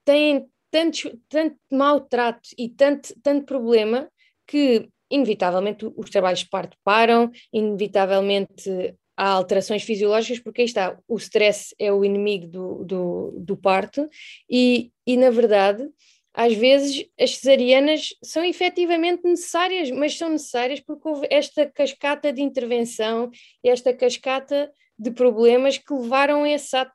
têm tanto, tanto maltrato e tanto, tanto problema que, inevitavelmente, os trabalhos de parto param, inevitavelmente há alterações fisiológicas, porque aí está, o stress é o inimigo do, do, do parto, e, e na verdade, às vezes as cesarianas são efetivamente necessárias, mas são necessárias porque houve esta cascata de intervenção, esta cascata de problemas que levaram a esse ato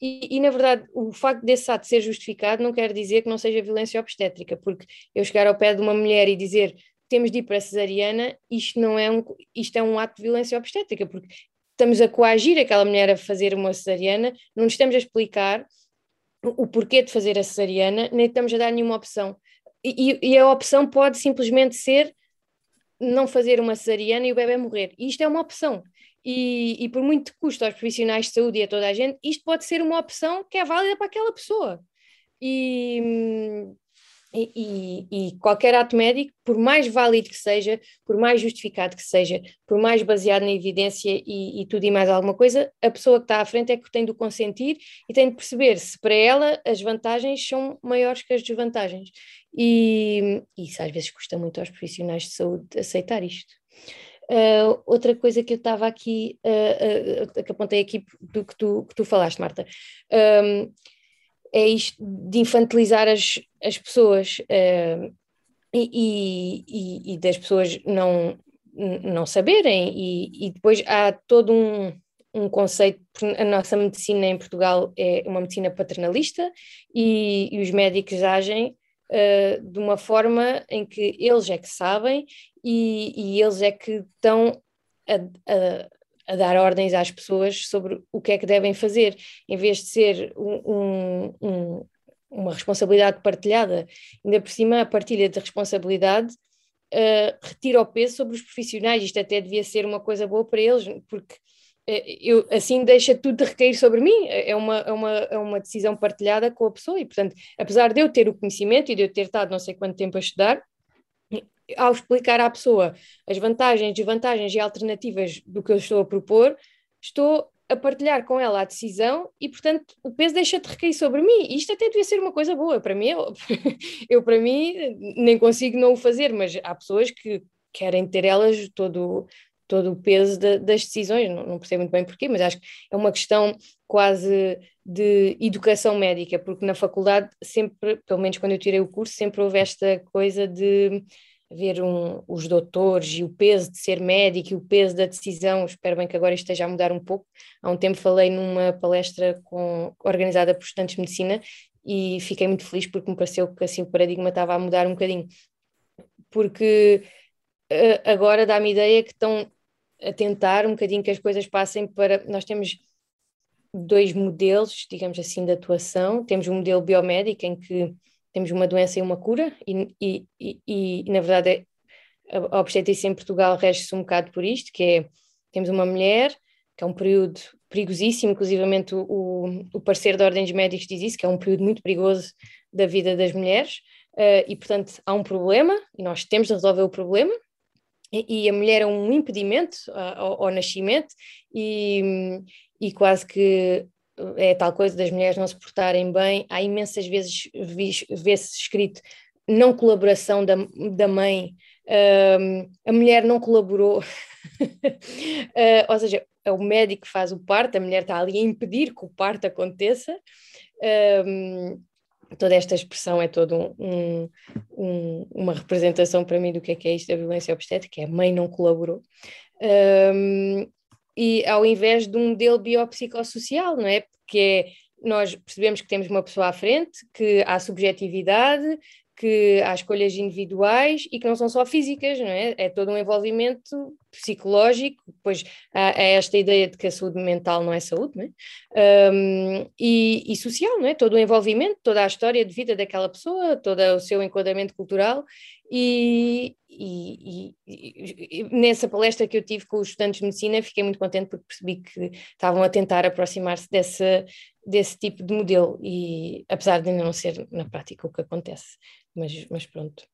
e, e, na verdade, o facto desse ato ser justificado não quer dizer que não seja violência obstétrica, porque eu chegar ao pé de uma mulher e dizer temos de ir para a cesariana, isto não é um, isto é um ato de violência obstétrica, porque estamos a coagir aquela mulher a fazer uma cesariana, não nos estamos a explicar o, porquê de fazer a cesariana, nem estamos a dar nenhuma opção. E, e, a opção pode simplesmente ser não fazer uma cesariana e o bebê morrer. E isto é uma opção. E, e, por muito que custe aos profissionais de saúde e a toda a gente, isto pode ser uma opção que é válida para aquela pessoa. E, e, e, qualquer ato médico, por mais válido que seja, por mais justificado que seja, por mais baseado na evidência e, tudo e mais alguma coisa, a pessoa que está à frente é que tem de consentir e tem de perceber se para ela as vantagens são maiores que as desvantagens. E isso às vezes custa muito aos profissionais de saúde aceitar isto. Uh, outra coisa que eu estava aqui, uh, uh, que apontei aqui do que tu, que tu falaste, Marta, um, é isto de infantilizar as, as pessoas e, e, e, das pessoas não, não saberem, e, e depois há todo um, um conceito, a nossa medicina em Portugal é uma medicina paternalista e, e os médicos agem uh, de uma forma em que eles é que sabem e, e eles é que estão a, a, a, dar ordens às pessoas sobre o que é que devem fazer, em vez de ser um, um, uma responsabilidade partilhada, ainda por cima a partilha de responsabilidade uh, retira o peso sobre os profissionais, isto até devia ser uma coisa boa para eles, porque eh, eu, assim deixa tudo de recair sobre mim, é uma, é, uma, é uma decisão partilhada com a pessoa e, portanto, apesar de eu ter o conhecimento e de eu ter estado não sei quanto tempo a estudar, ao explicar à pessoa as vantagens, desvantagens e alternativas do que eu estou a propor, estou a partilhar com ela a decisão e, portanto, o peso deixa de recair sobre mim. E isto até devia ser uma coisa boa para mim. Eu, eu, para mim, nem consigo não o fazer, mas há pessoas que querem ter elas todo, todo o peso de, das decisões, não, não, percebo muito bem porquê, mas acho que é uma questão quase de educação médica, porque na faculdade sempre, pelo menos quando eu tirei o curso, sempre houve esta coisa de ver um, os doutores e o peso de ser médico e o peso da decisão, espero bem que agora esteja a mudar um pouco. Há um tempo falei numa palestra com, organizada por estudantes de medicina e fiquei muito feliz porque me pareceu que assim o paradigma estava a mudar um bocadinho. Porque uh, agora dá-me ideia que estão a tentar um bocadinho que as coisas passem para. Nós temos dois modelos, digamos assim, de atuação. Temos um modelo biomédico em que temos uma doença e uma cura, e, e, e, e na verdade a obstetrícia em Portugal rege-se um bocado por isto, que é, temos uma mulher, que é um período perigosíssimo, inclusivamente o, o parecer da Ordem dos Médicos diz isso, que é um período muito perigoso da vida das mulheres, uh, e portanto há um problema, e nós temos de resolver o problema, e, e a mulher é um impedimento ao, ao nascimento, e, e quase que é tal coisa das mulheres não se portarem bem, há imensas vezes vê-se escrito não colaboração da, da mãe, uh, a mulher não colaborou, uh, ou seja, é o médico que faz o parto, a mulher está ali a impedir que o parto aconteça. Um, toda esta expressão é toda um, um, uma representação para mim do que é, que é isto da violência obstétrica, é a mãe não colaborou. Um, e ao invés de um modelo biopsicossocial, não é? Porque é, nós percebemos que temos uma pessoa à frente, que há subjetividade, que há escolhas individuais e que não são só físicas, não é? É todo um envolvimento psicológico, depois há, há esta ideia de que a saúde mental não é saúde, não é? Um, e, e, social, não é? Todo o envolvimento, toda a história de vida daquela pessoa, todo o seu enquadramento cultural e, e, e, nessa palestra que eu tive com os estudantes de medicina fiquei muito contente porque percebi que estavam a tentar aproximar-se desse, desse tipo de modelo e apesar de ainda não ser na prática o que acontece mas, mas pronto.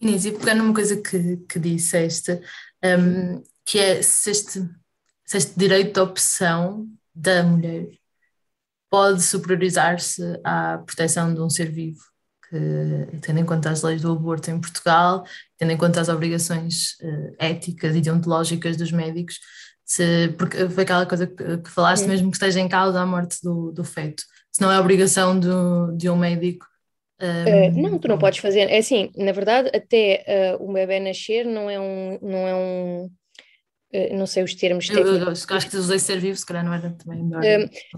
Inês, e pegando uma coisa que, que disseste, um, que é se este, se este direito de opção da mulher pode superiorizar-se à proteção de um ser vivo, que, tendo em conta as leis do aborto em Portugal, tendo em conta as obrigações uh, éticas e deontológicas dos médicos, se, porque foi aquela coisa que, que falaste, é. mesmo que esteja em causa a morte do, do feto, se não é obrigação do, de um médico um, uh, não, tu não podes fazer. É assim, na verdade, até uh, o bebê nascer não é um. Não, é um, uh, não sei os termos eu, eu, eu, acho que usei ser vivo, se calhar não era também melhor.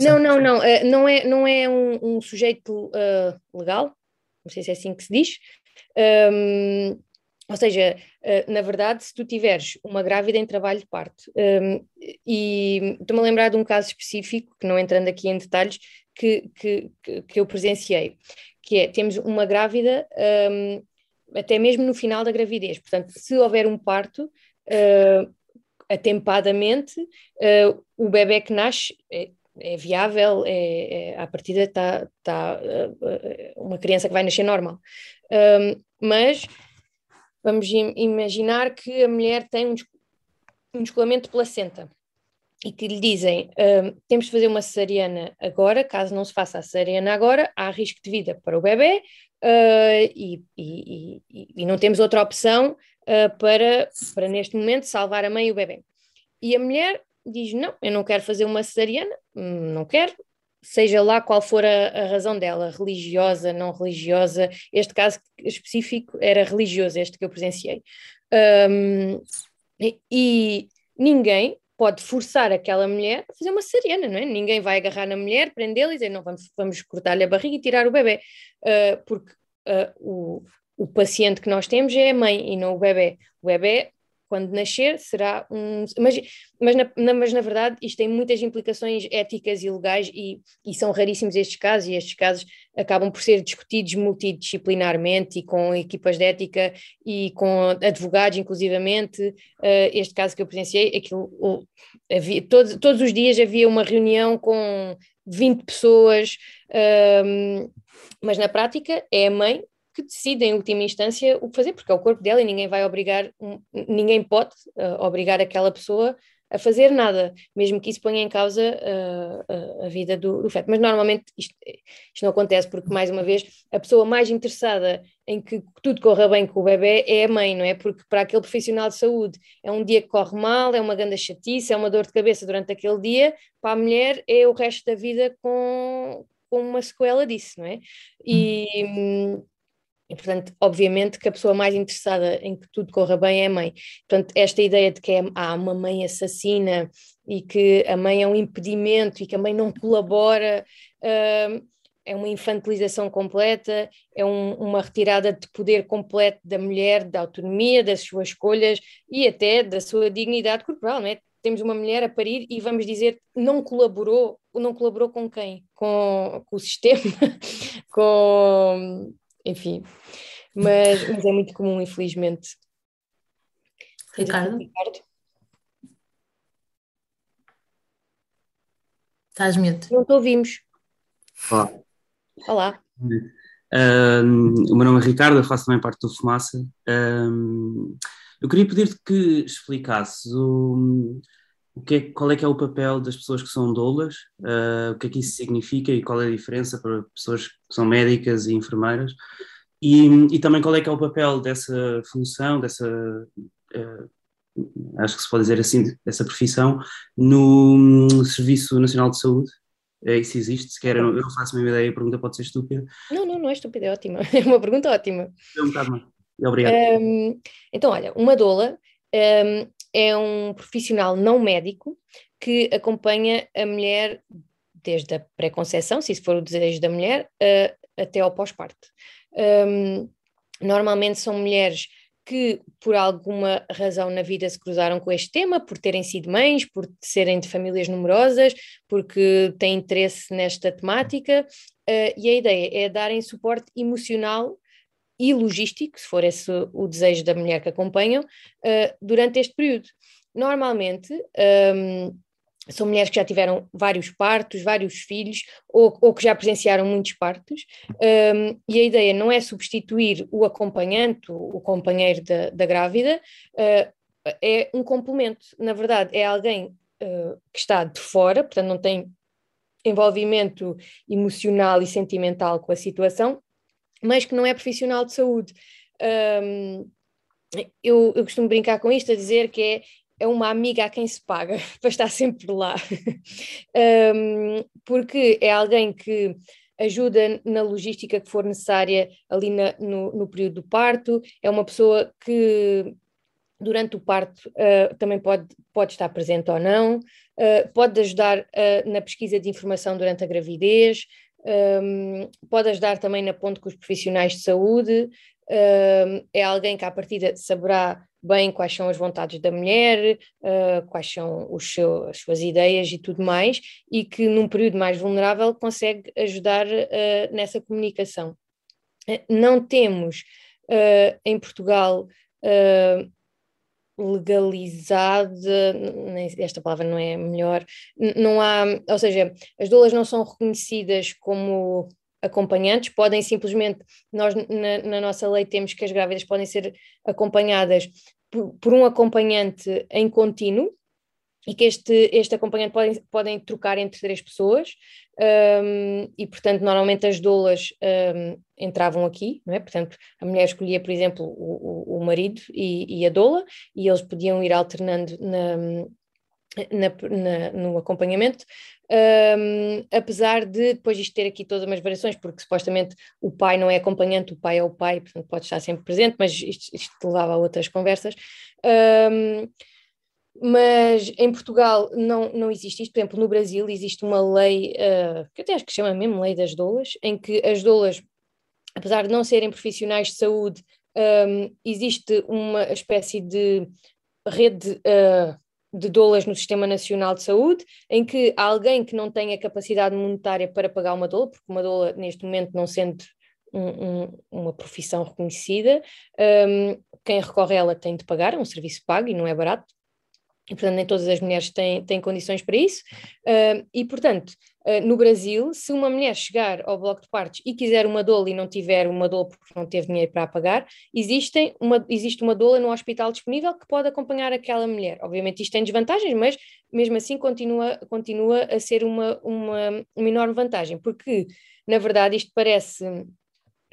não, não, não. não, é, não é um, um sujeito legal, não sei se é assim que se diz. Um, ou seja, na verdade, se tu tiveres uma grávida em trabalho de parto, um, e estou-me a lembrar de um caso específico, que não entrando aqui em detalhes, que, que, que eu presenciei, que é, temos uma grávida um, até mesmo no final da gravidez, portanto, se houver um parto, uh, atempadamente, uh, o bebê que nasce é, é viável, é, é, à partida está tá, uh, uma criança que vai nascer normal. Um, mas vamos imaginar que a mulher tem um, um descolamento de placenta e que lhe dizem uh, temos de fazer uma cesariana agora, caso não se faça a cesariana agora, há risco de vida para o bebê uh, e, e, e, e, não temos outra opção uh, para, para neste momento salvar a mãe e o bebê. E a mulher diz não, eu não quero fazer uma cesariana, não quero, seja lá qual for a, a, razão dela, religiosa, não religiosa, este caso específico era religioso, este que eu presenciei. Um, e ninguém pode forçar aquela mulher a fazer uma cesariana, não é? Ninguém vai agarrar na mulher, prendê-la e dizer, não, vamos, vamos cortar-lhe a barriga e tirar o bebê, uh, porque uh, o, o paciente que nós temos é a mãe e não o bebê. O bebê quando nascer, será um. Mas, mas, na, mas na verdade, isto tem muitas implicações éticas e legais, e, e são raríssimos estes casos, e estes casos acabam por ser discutidos multidisciplinarmente e com equipas de ética e com advogados, inclusivamente. Uh, este caso que eu presenciei, aquilo, havia, todos, todos os dias havia uma reunião com 20 pessoas, uh, mas na prática é a mãe que decide em última instância o que fazer, porque é o corpo dela e ninguém vai obrigar, ninguém pode uh, obrigar aquela pessoa a fazer nada, mesmo que isso ponha em causa uh, a vida do, do, feto. Mas normalmente isto, isto, não acontece porque, mais uma vez, a pessoa mais interessada em que tudo corra bem com o bebê é a mãe, não é? Porque para aquele profissional de saúde é um dia que corre mal, é uma grande chatice, é uma dor de cabeça durante aquele dia, para a mulher é o resto da vida com, com uma sequela disso, não é? E, hum. E, portanto, obviamente que a pessoa mais interessada em que tudo corra bem é a mãe. Portanto, esta ideia de que é, há uma mãe assassina e que a mãe é um impedimento e que a mãe não colabora uh, é uma infantilização completa, é um, uma retirada de poder completo da mulher, da autonomia, das suas escolhas e até da sua dignidade corporal, não é? Temos uma mulher a parir e vamos dizer não colaborou, não colaborou com quem? Com, com o sistema, com enfim, mas, mas é muito comum, infelizmente. Ricardo? Ricardo? Estás medo? Não te ouvimos. Olá. Olá. Um, o meu nome é Ricardo, eu faço também parte do Fumaça. Um, eu queria pedir-te que explicasses o, o que é, qual é que é o papel das pessoas que são doulas, uh, o que é que isso significa e qual é a diferença para pessoas que são médicas e enfermeiras, e, e também qual é que é o papel dessa função, dessa, uh, acho que se pode dizer assim, dessa profissão, no Serviço Nacional de Saúde, é, isso existe, sequer eu não, eu faço a mesma ideia, a pergunta pode ser estúpida. Não, não, não é estúpida, é ótima, é uma pergunta ótima. É um bocado mais. Obrigado. Um, então, olha, uma doula um, é um profissional não médico que acompanha a mulher desde a pré-conceição, se isso for o desejo da mulher, uh, até ao pós-parto. Um, normalmente são mulheres que por alguma razão na vida se cruzaram com este tema, por terem sido mães, por serem de famílias numerosas, porque têm interesse nesta temática, uh, e a ideia é darem suporte emocional e logístico, se for esse o desejo da mulher que acompanham, uh, durante este período. Normalmente, um, são mulheres que já tiveram vários partos, vários filhos, ou, ou que já presenciaram muitos partos, um, e a ideia não é substituir o acompanhante, o, o companheiro da, da grávida, uh, é um complemento. Na verdade, é alguém uh, que está de fora, portanto, não tem envolvimento emocional e sentimental com a situação, mas que não é profissional de saúde. Um, eu, eu, costumo brincar com isto, a dizer que é é uma amiga a quem se paga para estar sempre lá, um, porque é alguém que ajuda na logística que for necessária ali na, no, no, período do parto, é uma pessoa que durante o parto uh, também pode, pode estar presente ou não, uh, pode ajudar uh, na pesquisa de informação durante a gravidez, pode ajudar também na ponte com os profissionais de saúde, é alguém que à partida saberá bem quais são as vontades da mulher, uh, quais são seu, as suas ideias e tudo mais, e que num período mais vulnerável consegue ajudar uh, nessa comunicação. Uh, não temos em Portugal legalizada, esta palavra não é melhor, não há, ou seja, as doulas não são reconhecidas como acompanhantes, podem simplesmente, nós na, na, nossa lei temos que as grávidas podem ser acompanhadas por, por um acompanhante em contínuo, e que este, este acompanhante podem, podem trocar entre três pessoas, um, e portanto, normalmente as doulas um, entravam aqui, não é? Portanto, a mulher escolhia, por exemplo, o, o, marido e, e, a doula, e eles podiam ir alternando na, na, na, no acompanhamento, um, apesar de depois isto ter aqui todas umas variações, porque supostamente o pai não é acompanhante, o pai é o pai, portanto pode estar sempre presente, mas isto, isto levava a outras conversas. Um, mas em Portugal não, não existe isto, por exemplo, no Brasil existe uma lei, uh, que até acho que chama mesmo Lei das Doulas, em que as doulas, apesar de não serem profissionais de saúde, um, existe uma espécie de rede uh, de doulas no Sistema Nacional de Saúde, em que alguém que não tenha capacidade monetária para pagar uma doula, porque uma doula neste momento não sendo um, um, uma profissão reconhecida, um, quem recorre a ela tem de pagar, é um serviço pago e não é barato, e portanto nem todas as mulheres têm, têm condições para isso, uh, e portanto uh, no Brasil, se uma mulher chegar ao bloco de partos e quiser uma doula e não tiver uma doula porque não teve dinheiro para pagar, existem uma, existe uma doula no hospital disponível que pode acompanhar aquela mulher. Obviamente isto tem desvantagens, mas mesmo assim continua, continua a ser uma, uma, uma enorme vantagem, porque na verdade isto parece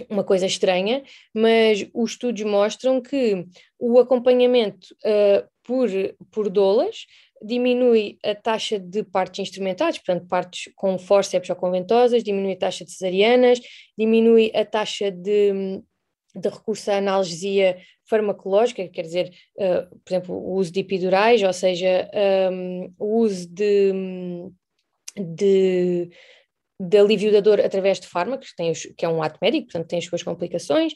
uma coisa estranha, mas os estudos mostram que o acompanhamento uh, por, por doulas diminui a taxa de partos instrumentados, portanto, partos com fórceps ou com ventosas, diminui a taxa de cesarianas, diminui a taxa de, de recurso à analgesia farmacológica, quer dizer, uh, por exemplo, o uso de epidurais, ou seja, um, o uso de, de de alívio da dor através de fármacos, que, tem que é um ato médico, portanto tem as suas complicações,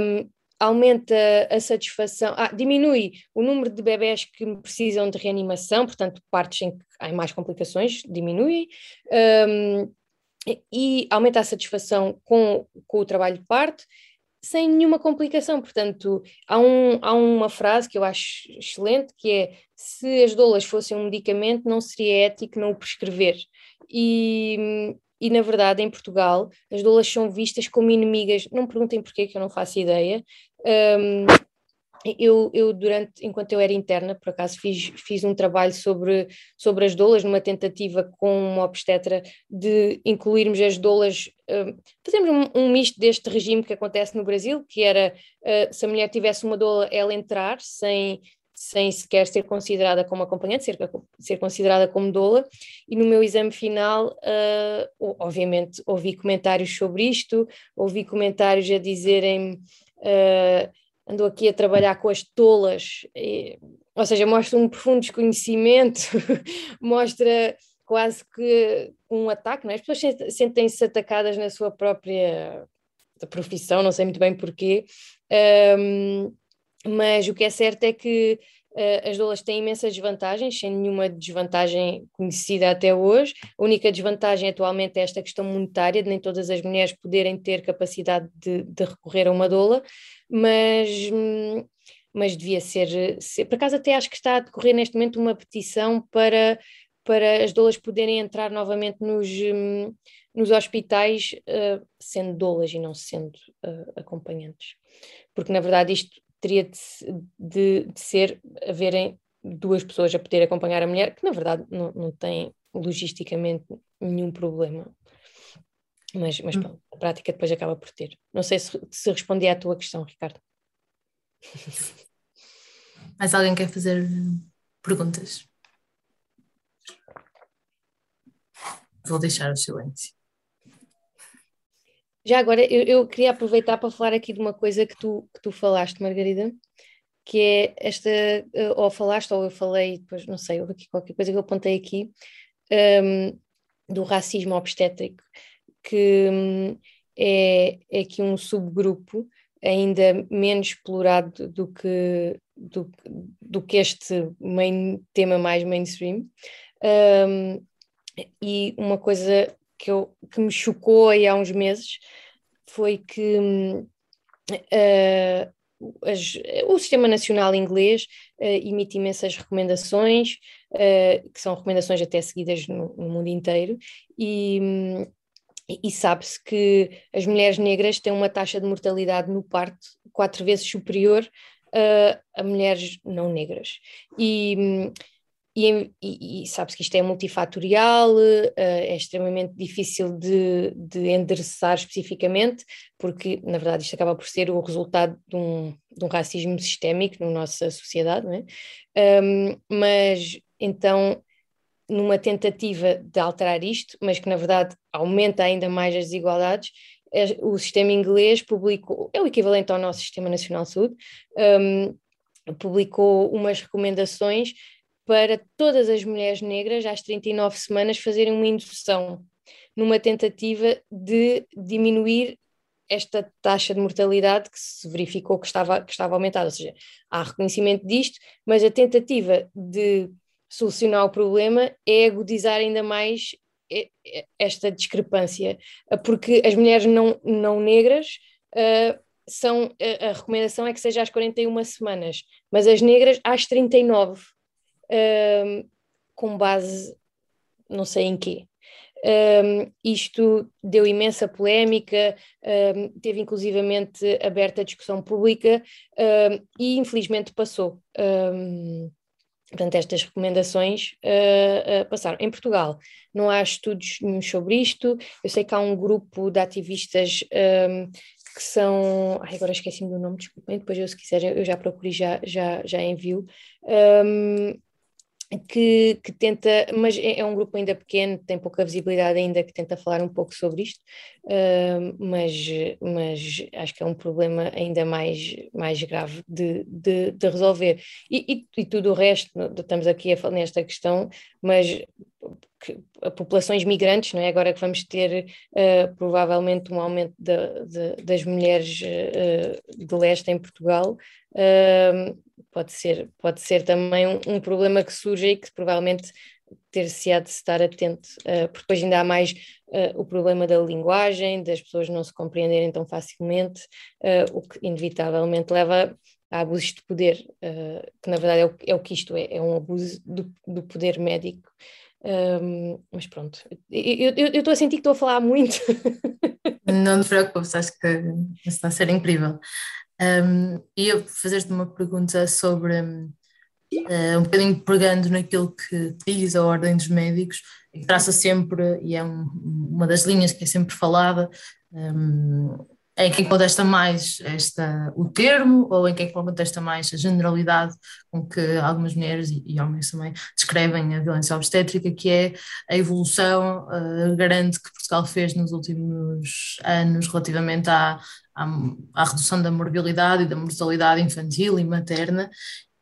um, aumenta a satisfação, ah, diminui o número de bebés que precisam de reanimação, portanto, partes em que há mais complicações diminuem, um, e aumenta a satisfação com, com o trabalho de parto, sem nenhuma complicação. Portanto, há, um, há uma frase que eu acho excelente, que é se as doulas fossem um medicamento, não seria ético não o prescrever. E, e na verdade, em Portugal, as doulas são vistas como inimigas. Não me perguntem porquê, que eu não faço ideia. Um, eu, eu, durante, enquanto eu era interna, por acaso fiz, fiz um trabalho sobre, sobre as doulas, numa tentativa com uma obstetra de incluirmos as doulas, uh, fazemos um, um, misto deste regime que acontece no Brasil, que era uh, se a mulher tivesse uma doula, ela entrar sem, sem sequer ser considerada como acompanhante, ser, ser considerada como doula, e no meu exame final, uh, obviamente, ouvi comentários sobre isto, ouvi comentários a dizerem uh, andou aqui a trabalhar com as tolas, e, ou seja, mostra um profundo desconhecimento, mostra quase que um ataque, não é? As pessoas sentem-se atacadas na sua própria profissão, não sei muito bem porquê, um, mas o que é certo é que as doulas têm imensas desvantagens, sem nenhuma desvantagem conhecida até hoje. A única desvantagem atualmente é esta questão monetária, de nem todas as mulheres poderem ter capacidade de, de recorrer a uma doula, mas, mas devia ser, ser. Por acaso, até acho que está a decorrer neste momento uma petição para, para as doulas poderem entrar novamente nos, nos hospitais, uh, sendo doulas e não sendo uh, acompanhantes. Porque, na verdade, isto teria de, de, de, ser haverem duas pessoas a poder acompanhar a mulher, que na verdade não, não tem logisticamente nenhum problema. Mas, mas hum. pronto, a prática depois acaba por ter. Não sei se, se respondi à tua questão, Ricardo. Mais alguém quer fazer perguntas? Vou deixar o silêncio. Já agora, eu, eu, queria aproveitar para falar aqui de uma coisa que tu, que tu falaste, Margarida, que é esta, eh, ou falaste, ou eu falei, depois não sei, houve aqui qualquer coisa que eu apontei aqui, um, do racismo obstétrico que hum, é, é aqui um subgrupo ainda menos explorado do que, do, do que este main, tema mais mainstream. Um, e uma coisa que, eu, que me chocou aí há uns meses foi que uh, as, o Sistema Nacional Inglês uh, emite imensas recomendações, uh, que são recomendações até seguidas no, no mundo inteiro, e, um, e sabe-se que as mulheres negras têm uma taxa de mortalidade no parto quatro vezes superior a mulheres não negras. E, e, e, e sabe-se que isto é multifatorial, uh, é extremamente difícil de, de endereçar especificamente, porque, na verdade, isto acaba por ser o resultado de um, de um racismo sistémico na nossa sociedade, não é? Um, mas, então, numa tentativa de alterar isto, mas que na verdade aumenta ainda mais as desigualdades, é, o sistema inglês publicou, é o equivalente ao nosso Sistema Nacional de Saúde, um, publicou umas recomendações para todas as mulheres negras às 39 semanas fazerem uma indução, numa tentativa de diminuir esta taxa de mortalidade que se verificou que estava, que estava aumentada, ou seja, há reconhecimento disto, mas a tentativa de solucionar o problema é agudizar ainda mais esta discrepância, porque as mulheres não, não negras uh, são, a, a, recomendação é que seja às 41 semanas, mas as negras às 39, uh, com base não sei em quê. Um, isto deu imensa polémica, um, teve inclusivamente aberta a discussão pública um, e infelizmente passou. Portanto, estas recomendações uh, uh, passaram. Em Portugal não há estudos sobre isto. Eu sei que há um grupo de ativistas um, que são. Ai, agora esqueci-me do nome, desculpem, depois eu, se quiser, eu já procuro e já, já, já envio. Um, que, que, tenta, mas é, é, um grupo ainda pequeno, tem pouca visibilidade ainda, que tenta falar um pouco sobre isto, uh, mas, mas acho que é um problema ainda mais, mais grave de, de, de resolver. E, e, e, tudo o resto, estamos aqui a falar nesta questão, mas que, populações migrantes, não é? Agora que vamos ter uh, provavelmente um aumento de, de, das mulheres uh, de leste em Portugal, uh, pode, ser, pode ser também um, um, problema que surge e que provavelmente ter-se-á de estar atento, porque depois ainda há mais o problema da linguagem, das pessoas não se compreenderem tão facilmente, o que inevitavelmente leva a abusos de poder, que na verdade é o, é o que isto é, é um abuso do, do poder médico um, mas pronto, eu estou a sentir que estou a falar muito. Não te preocupes, acho que está a ser incrível. Um, e fazer-te uma pergunta sobre, uh, um bocadinho pegando naquilo que diz a Ordem dos Médicos, que traça sempre, e é um, uma das linhas que é sempre falada, um, em quem contesta mais esta, o termo ou em quem contesta mais a generalidade com que algumas mulheres e, e homens também descrevem a violência obstétrica, que é a evolução uh, grande que Portugal fez nos últimos anos relativamente à, à, à redução da morbilidade e da mortalidade infantil e materna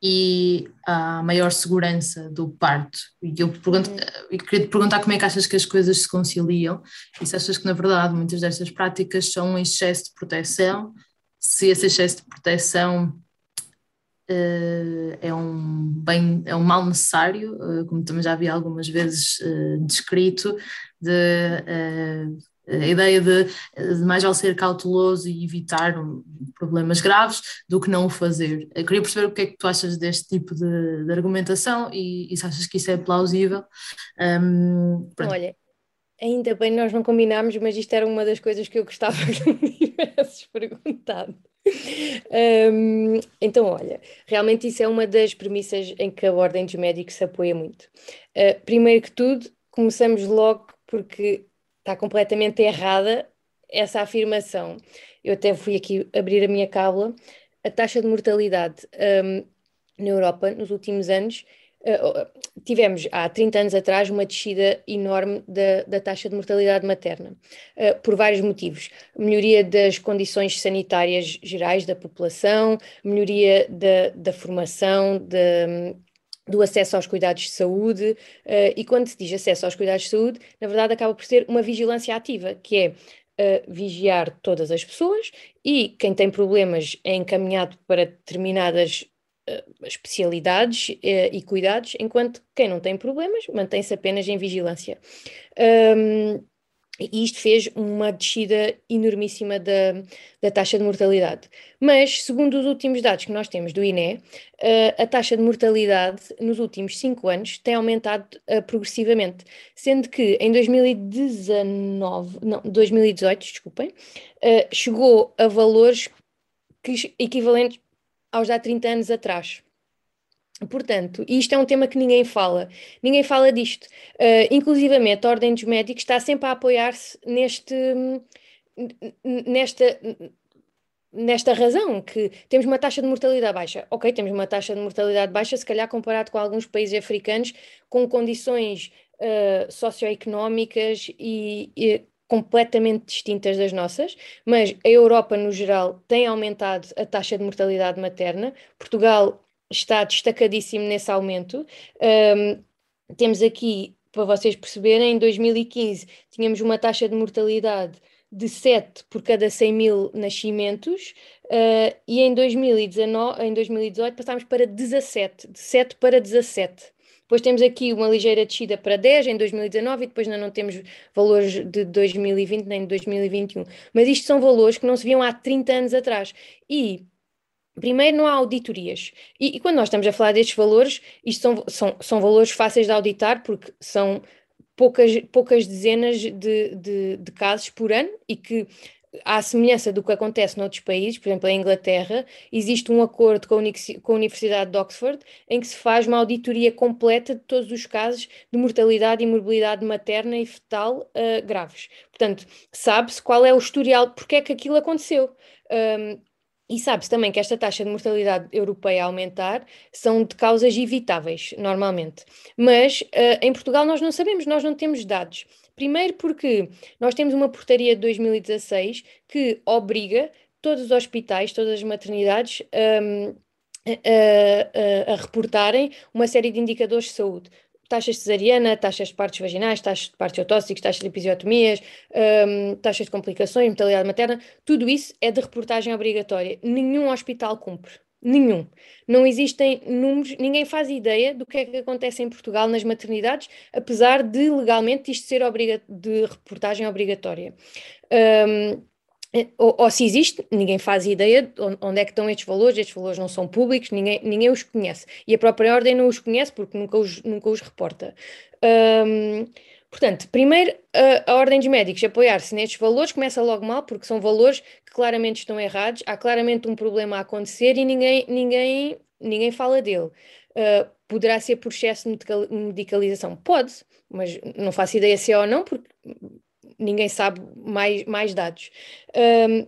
e a maior segurança do parto. E eu pergunto, uhum. queria te perguntar como é que achas que as coisas se conciliam e se achas que, na verdade, muitas destas práticas são um excesso de proteção, se esse excesso de proteção uh, é, um bem, é um mal necessário, uh, como também já vi algumas vezes uh, descrito, de a ideia de, de, mais vale ser cauteloso e evitar problemas graves do que não o fazer. Eu queria perceber o que é que tu achas deste tipo de, de argumentação e, e, se achas que isso é plausível. Um, Olha, ainda bem nós não combinámos, mas isto era uma das coisas que eu gostava que me tivesses perguntado. Um, então, olha, realmente isso é uma das premissas em que a Ordem dos Médicos se apoia muito. Uh, primeiro que tudo, começamos logo porque está completamente errada essa afirmação. Eu até fui aqui abrir a minha cábula. A taxa de mortalidade um, na Europa nos últimos anos uh, tivemos há 30 anos atrás uma descida enorme da, da taxa de mortalidade materna, uh, por vários motivos. Melhoria das condições sanitárias gerais da população, melhoria da, da formação, de, do acesso aos cuidados de saúde, uh, e quando se diz acesso aos cuidados de saúde, na verdade acaba por ser uma vigilância ativa, que é uh, vigiar todas as pessoas e quem tem problemas é encaminhado para determinadas uh, especialidades e cuidados, enquanto quem não tem problemas mantém-se apenas em vigilância. Um, e isto fez uma descida enormíssima da, da taxa de mortalidade. Mas, segundo os últimos dados que nós temos do INE, eh, a taxa de mortalidade nos últimos cinco anos tem aumentado uh, progressivamente, sendo que em 2019, não, 2018, desculpem, uh, chegou a valores que, equivalentes aos de há 30 anos atrás. Portanto, isto é um tema que ninguém fala, ninguém fala disto. Uh, inclusivamente, a Ordem dos Médicos está sempre a apoiar-se neste, nesta, nesta razão, que temos uma taxa de mortalidade baixa. Ok, temos uma taxa de mortalidade baixa, se calhar comparado com alguns países africanos com condições uh, socioeconómicas e, e completamente distintas das nossas, mas a Europa, no geral, tem aumentado a taxa de mortalidade materna. Portugal está destacadíssimo nesse aumento. Um, temos aqui, para vocês perceberem, em 2015 tínhamos uma taxa de mortalidade de 7 por cada 100 mil nascimentos uh, e em, 2019, em 2018 passámos para 17, de 7 para 17. Depois temos aqui uma ligeira descida para 10 em 2019 e depois ainda não temos valores de 2020 nem de 2021. Mas isto são valores que não se viam há 30 anos atrás. E Primeiro, não há auditorias. E, e, quando nós estamos a falar destes valores, isto são, são, são valores fáceis de auditar, porque são poucas, poucas dezenas de, de, de casos por ano e que à semelhança do que acontece noutros países, por exemplo, em Inglaterra, existe um acordo com a Universidade de Oxford em que se faz uma auditoria completa de todos os casos de mortalidade e morbilidade materna e fetal uh, graves. Portanto, sabe-se qual é o historial, porque é que aquilo aconteceu. Um, e sabe-se também que esta taxa de mortalidade europeia a aumentar são de causas evitáveis, normalmente. Mas uh, em Portugal nós não sabemos, nós não temos dados. Primeiro porque nós temos uma portaria de 2016 que obriga todos os hospitais, todas as maternidades um, a, a, a, reportarem uma série de indicadores de saúde taxas de cesariana, taxas de partos vaginais, taxas de partos autóxicos, taxas de episiotomias, um, taxas de complicações, mortalidade materna, tudo isso é de reportagem obrigatória. Nenhum hospital cumpre. Nenhum. Não existem números, ninguém faz ideia do que é que acontece em Portugal nas maternidades, apesar de legalmente isto ser de reportagem obrigatória. Um, ou, ou, se existe, ninguém faz ideia onde é que estão estes valores, estes valores não são públicos, ninguém, ninguém os conhece. E a própria ordem não os conhece porque nunca os, nunca os reporta. Um, portanto, primeiro, a, a ordem dos médicos apoiar-se nestes valores começa logo mal, porque são valores que claramente estão errados, há claramente um problema a acontecer e ninguém, ninguém, ninguém fala dele. Uh, poderá ser por excesso de medicalização? Pode, mas não faço ideia se é ou não, porque ninguém sabe mais, mais dados. Um,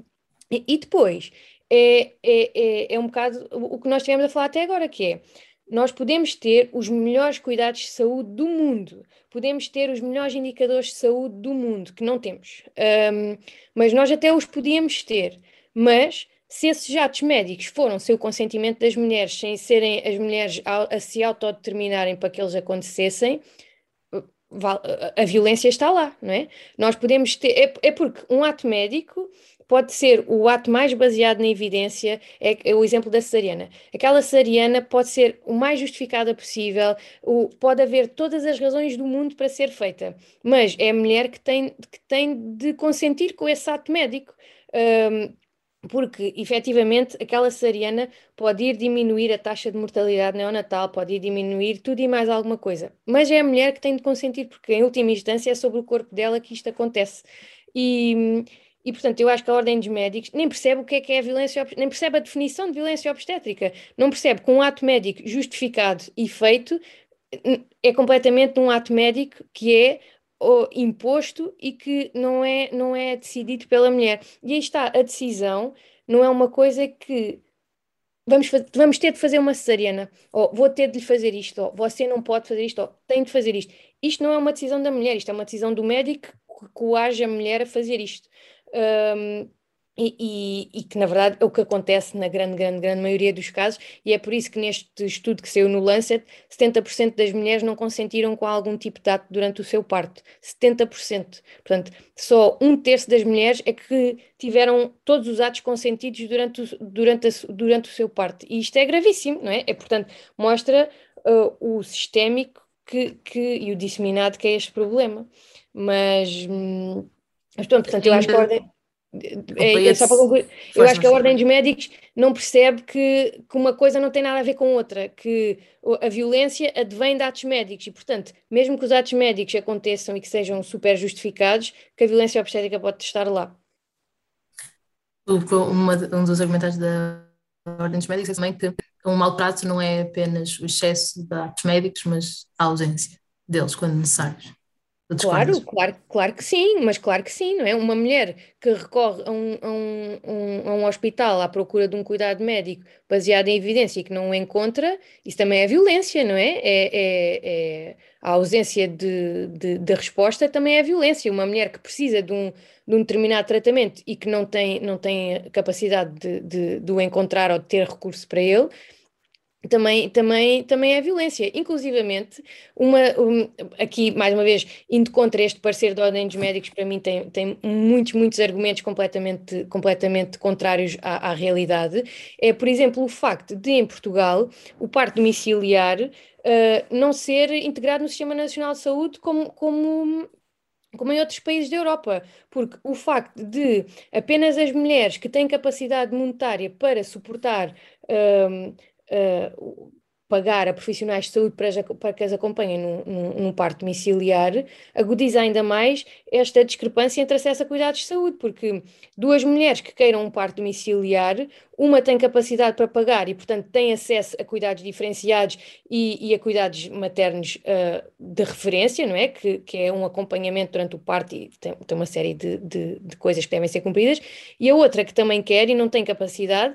e, e, depois, é, é, é, é um bocado o que nós tivemos a falar até agora, que é nós podemos ter os melhores cuidados de saúde do mundo, podemos ter os melhores indicadores de saúde do mundo, que não temos, um, mas nós até os podíamos ter, mas se esses jatos médicos foram sem o consentimento das mulheres, sem serem as mulheres a, a se autodeterminarem para que eles acontecessem, a violência está lá, não é? Nós podemos ter, é, é, porque um ato médico pode ser o ato mais baseado na evidência, é, é, o exemplo da cesariana. Aquela cesariana pode ser o mais justificada possível, o, pode haver todas as razões do mundo para ser feita, mas é a mulher que tem, que tem de consentir com esse ato médico. Um, porque efetivamente aquela cesariana pode ir diminuir a taxa de mortalidade neonatal, pode ir diminuir tudo e mais alguma coisa. Mas é a mulher que tem de consentir, porque em última instância é sobre o corpo dela que isto acontece. E, e portanto, eu acho que a Ordem dos Médicos nem percebe o que é que é a violência, nem percebe a definição de violência obstétrica, não percebe que um ato médico justificado e feito é completamente um ato médico que é imposto e que não é, não é decidido pela mulher. E aí está, a decisão não é uma coisa que vamos, vamos ter de fazer uma cesariana, ou vou ter de lhe fazer isto, ou você não pode fazer isto, ou tem de fazer isto. Isto não é uma decisão da mulher, isto é uma decisão do médico que coage a mulher a fazer isto. Um, e, e, e, que na verdade é o que acontece na grande, grande, grande maioria dos casos, e é por isso que neste estudo que saiu no Lancet, 70% das mulheres não consentiram com algum tipo de ato durante o seu parto. 70%. Portanto, só um terço das mulheres é que tiveram todos os atos consentidos durante o, durante a, durante o seu parto. E isto é gravíssimo, não é? É, portanto, mostra uh, o sistémico que, que, e o disseminado que é este problema. Mas, hum, mas pronto, portanto, eu acho que a ordem é, é só para concluir. Eu acho que a Ordem dos Médicos não percebe que, que uma coisa não tem nada a ver com outra, que a violência advém de atos médicos e, portanto, mesmo que os atos médicos aconteçam e que sejam super justificados, que a violência obstétrica pode estar lá. Uma, um dos argumentos da Ordem dos Médicos é também que um maltrato não é apenas o excesso de atos médicos, mas a ausência deles quando necessários. Claro, claro, claro que sim, mas claro que sim, não é? Uma mulher que recorre a um, a um, um, a um hospital à procura de um cuidado médico baseado em evidência e que não o encontra, isso também é violência, não é? é, é, é a ausência de, de, de, resposta também é violência. Uma mulher que precisa de um, de um determinado tratamento e que não tem, não tem capacidade de, de, de o encontrar ou de ter recurso para ele, também, também, também é violência. Inclusivamente, uma, um, aqui, mais uma vez, indo contra este parecer da Ordem dos Médicos, para mim tem, tem muitos, muitos argumentos completamente, completamente contrários à, à realidade. É, por exemplo, o facto de, em Portugal, o parto domiciliar uh, não ser integrado no Sistema Nacional de Saúde como, como, como em outros países da Europa, porque o facto de apenas as mulheres que têm capacidade monetária para suportar uh, uh, pagar a profissionais de saúde para, para que as acompanhem num, num, num, parto domiciliar, agudiza ainda mais esta discrepância entre acesso a cuidados de saúde, porque duas mulheres que queiram um parto domiciliar, uma tem capacidade para pagar e, portanto, tem acesso a cuidados diferenciados e, e a cuidados maternos uh, de referência, não é? Que, que é um acompanhamento durante o parto e tem, tem uma série de, de, de coisas que devem ser cumpridas, e a outra que também quer e não tem capacidade,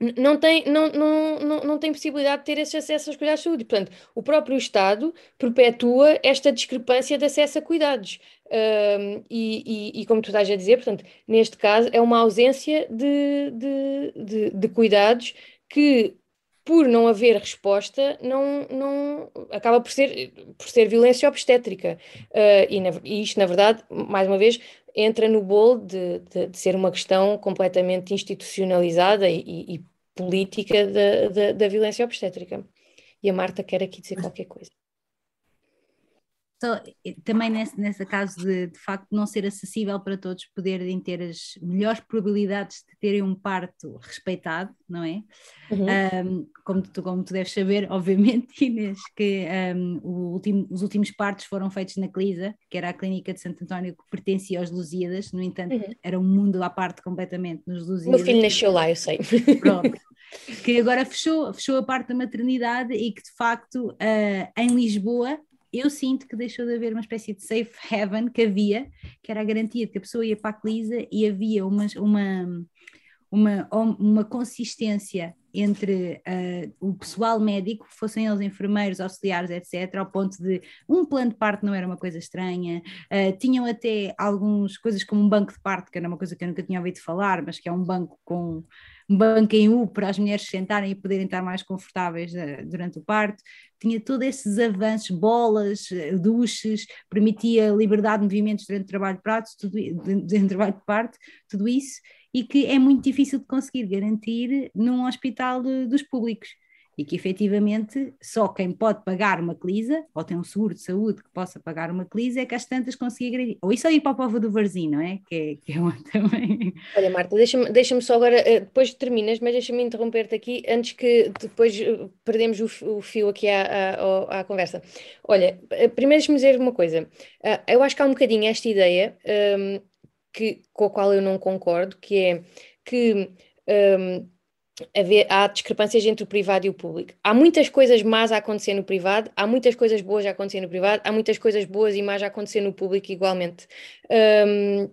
não tem, não, não, não, não tem possibilidade de ter esse acesso aos cuidados de saúde. Portanto, o próprio Estado perpetua esta discrepância de acesso a cuidados. Um, e, e, e, como tu estás a dizer, portanto, neste caso é uma ausência de, de, de, de cuidados que por não haver resposta, não, não acaba por ser, por ser violência obstétrica. Uh, e, na, e, isto, na verdade, mais uma vez, entra no bolo de, de, de ser uma questão completamente institucionalizada e, e, política da, da, da violência obstétrica. E a Marta quer aqui dizer qualquer coisa só, também nesse, nesse caso de, de facto não ser acessível para todos poderem ter as melhores probabilidades de terem um parto respeitado, não é? Uhum. Um, como, tu, como tu deves saber, obviamente, Inês, que um, os últimos partos foram feitos na Clisa, que era a clínica de Santo António que pertencia aos Lusíadas, no entanto, uhum. era um mundo à parte completamente nos Lusíadas. Meu filho nasceu lá, eu sei. Pronto. que agora fechou, fechou a parte da maternidade e que de facto uh, em Lisboa eu sinto que deixou de haver uma espécie de safe haven que havia, que era a garantia de que a pessoa ia para a Clisa e havia uma, uma, uma, uma consistência entre uh, o pessoal médico, fossem eles enfermeiros, auxiliares, etc., ao ponto de um plano de parto não era uma coisa estranha, uh, tinham até algumas coisas como um banco de parto, que era uma coisa que eu nunca tinha ouvido falar, mas que é um banco com um banco em U para as mulheres sentarem e poderem estar mais confortáveis uh, durante o parto, tinha todos esses avanços, bolas, duches, permitia liberdade de movimentos durante o trabalho de parto, tudo, durante o trabalho de parto, tudo isso, e que é muito difícil de conseguir garantir num hospital dos públicos e que efetivamente só quem pode pagar uma clisa, ou tem um seguro de saúde que possa pagar uma clisa, é que as tantas conseguem Ou isso é ir para a Povo do Varzim, não é? Que é, que é também. Olha, Marta, deixa-me deixa só agora, eh, depois terminas, mas deixa-me interromper-te aqui antes que depois eh, perdemos o, o fio aqui à, à, à, conversa. Olha, eh, primeiro deixa-me dizer uma coisa. Eu acho que há um bocadinho esta ideia um, que, com a qual eu não concordo, que é que. Um, haver, há discrepâncias entre o privado e o público. Há muitas coisas más a acontecer no privado, há muitas coisas boas a acontecer no privado, há muitas coisas boas e más a acontecer no público igualmente. Um,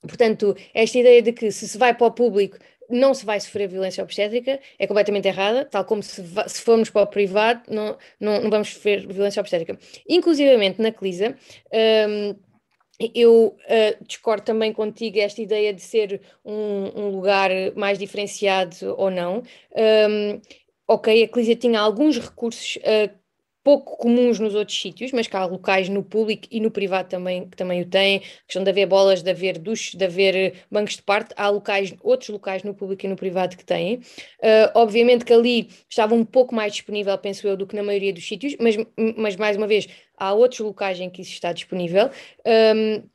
portanto, esta ideia de que se se vai para o público não se vai sofrer violência obstétrica é completamente errada, tal como se, se formos para o privado não, não, não vamos sofrer violência obstétrica. Inclusivamente na CLISA, um, eu uh, discordo também contigo esta ideia de ser um, um lugar mais diferenciado ou não. Um, ok, a Clísia tinha alguns recursos uh, pouco comuns nos outros sítios, mas que há locais no público e no privado também que também o têm, questão de haver bolas, de haver duches, de haver bancos de parte, há locais, outros locais no público e no privado que têm. Uh, obviamente que ali estava um pouco mais disponível, penso eu, do que na maioria dos sítios, mas, mas mais uma vez, há outros locais em que isso está disponível. Um,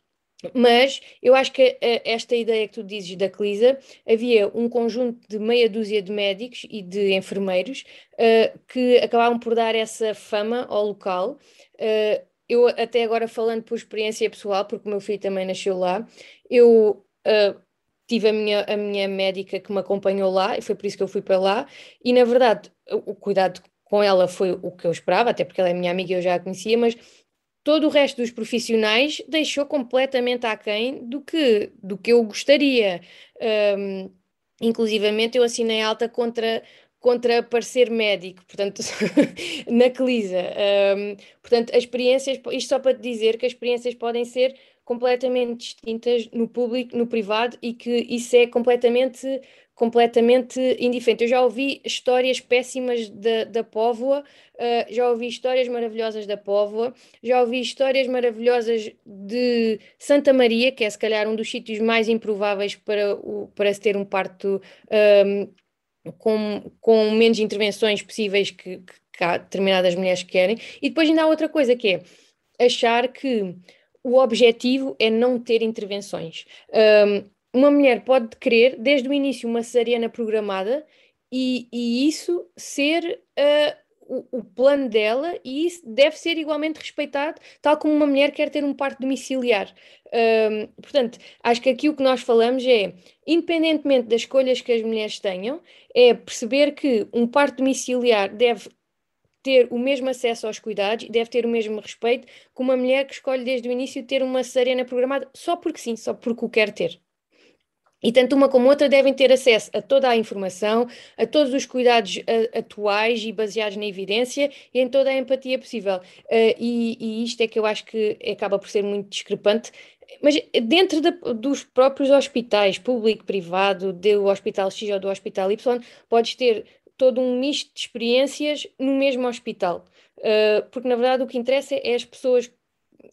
mas eu acho que eh, esta ideia que tu dizes da Clisa, havia um conjunto de meia dúzia de médicos e de enfermeiros uh, que acabavam por dar essa fama ao local. Uh, eu, até agora, falando por experiência pessoal, porque o meu filho também nasceu lá, eu uh, tive a minha, a minha médica que me acompanhou lá, e foi por isso que eu fui para lá, e na verdade, o cuidado com ela foi o que eu esperava, até porque ela é minha amiga e eu já a conhecia, mas todo o resto dos profissionais deixou completamente aquém do que, do que eu gostaria. Um, inclusivamente eu assinei alta contra contra parecer médico, portanto, na Clisa. Um, portanto, as experiências, isto só para te dizer que as experiências podem ser completamente distintas no público, no privado, e que isso é completamente completamente indiferente. Eu já ouvi histórias péssimas da, da Póvoa, uh, já ouvi histórias maravilhosas da Póvoa, já ouvi histórias maravilhosas de Santa Maria, que é se calhar um dos sítios mais improváveis para, o, para se ter um parto um, com, com menos intervenções possíveis que, que, que há determinadas mulheres que querem. E depois ainda há outra coisa que é achar que o objetivo é não ter intervenções. Um, uma mulher pode querer, desde o início, uma cesariana programada e, e isso ser uh, o, o, plano dela e isso deve ser igualmente respeitado, tal como uma mulher quer ter um parto domiciliar. Portanto, acho que aqui o que nós falamos é, independentemente das escolhas que as mulheres tenham, é perceber que um parto domiciliar deve ter o mesmo acesso aos cuidados, deve ter o mesmo respeito que uma mulher que escolhe desde o início ter uma cesariana programada só porque sim, só porque o quer ter. E tanto uma como outra devem ter acesso a toda a informação, a todos os cuidados a, atuais e baseados na evidência e em toda a empatia possível. Uh, e, e, isto é que eu acho que acaba por ser muito discrepante. Mas dentro de, dos próprios hospitais, público, privado, do Hospital X ou do Hospital Y, podes ter todo um misto de experiências no mesmo hospital. Uh, porque, na verdade, o que interessa é as pessoas,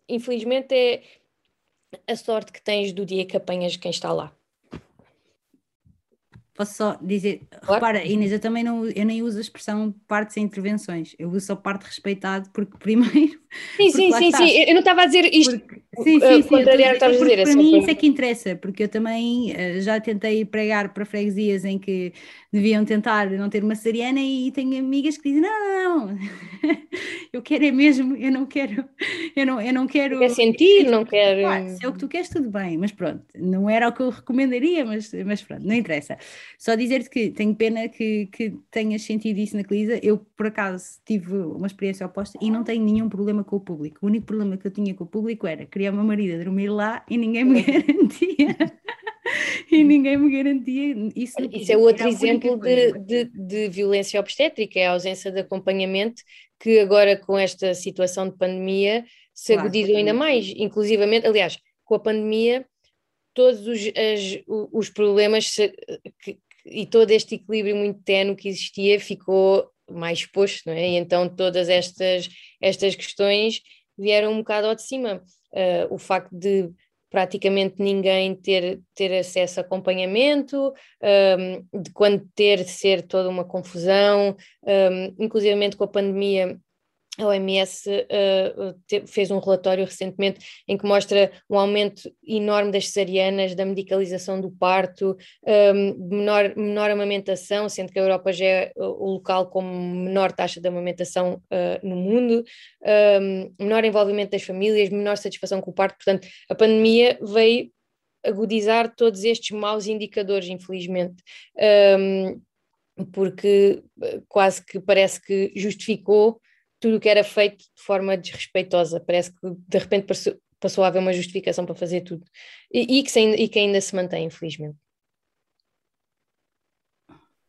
infelizmente, é a sorte que tens do dia que apanhas quem está lá. Posso só dizer, claro. repara, Inês, eu também não, eu nem uso a expressão parte sem intervenções, eu uso só parte respeitado, porque primeiro. Sim, sim, sim, sim, eu não estava a dizer isto. Porque, sim, sim, sim, contrariar a dizer. Para mim isso é que interessa, porque eu também uh, já tentei pregar para freguesias em que deviam tentar não ter uma cesariana e tenho amigas que dizem, não, não, eu quero é mesmo, eu não quero, eu não, eu não quero. Quer sentir, não quero. Ah, se é o que tu queres, tudo bem, mas pronto, não era o que eu recomendaria, mas, mas pronto, não interessa. Só dizer-te que tenho pena que, que tenhas sentido isso na Clisa. Eu, por acaso, tive uma experiência oposta e não tenho nenhum problema com o público. O único problema que eu tinha com o público era criar uma marido a dormir lá e ninguém me garantia. e ninguém me garantia isso. Isso é outro exemplo de, de, de, violência obstétrica, é a ausência de acompanhamento que agora com esta situação de pandemia se claro, agudizou ainda mais, inclusivamente, aliás, com a pandemia todos os, as, os problemas que, e todo este equilíbrio muito tenue que existia ficou mais exposto, não é? E então todas estas, estas questões vieram um bocado ao de cima. Uh, o facto de praticamente ninguém ter, ter acesso a acompanhamento, um, de quando ter de ser toda uma confusão, um, inclusivamente com a pandemia a OMS uh, te, fez um relatório recentemente em que mostra um aumento enorme das cesarianas, da medicalização do parto, um, menor, menor amamentação, sendo que a Europa já é o local com menor taxa de amamentação uh, no mundo, um, menor envolvimento das famílias, menor satisfação com o parto. Portanto, a pandemia veio agudizar todos estes maus indicadores, infelizmente. Um, porque quase que parece que justificou tudo o que era feito de forma desrespeitosa. Parece que de repente passou, passou a haver uma justificação para fazer tudo. E, e, que, se, e que ainda se mantém, infelizmente.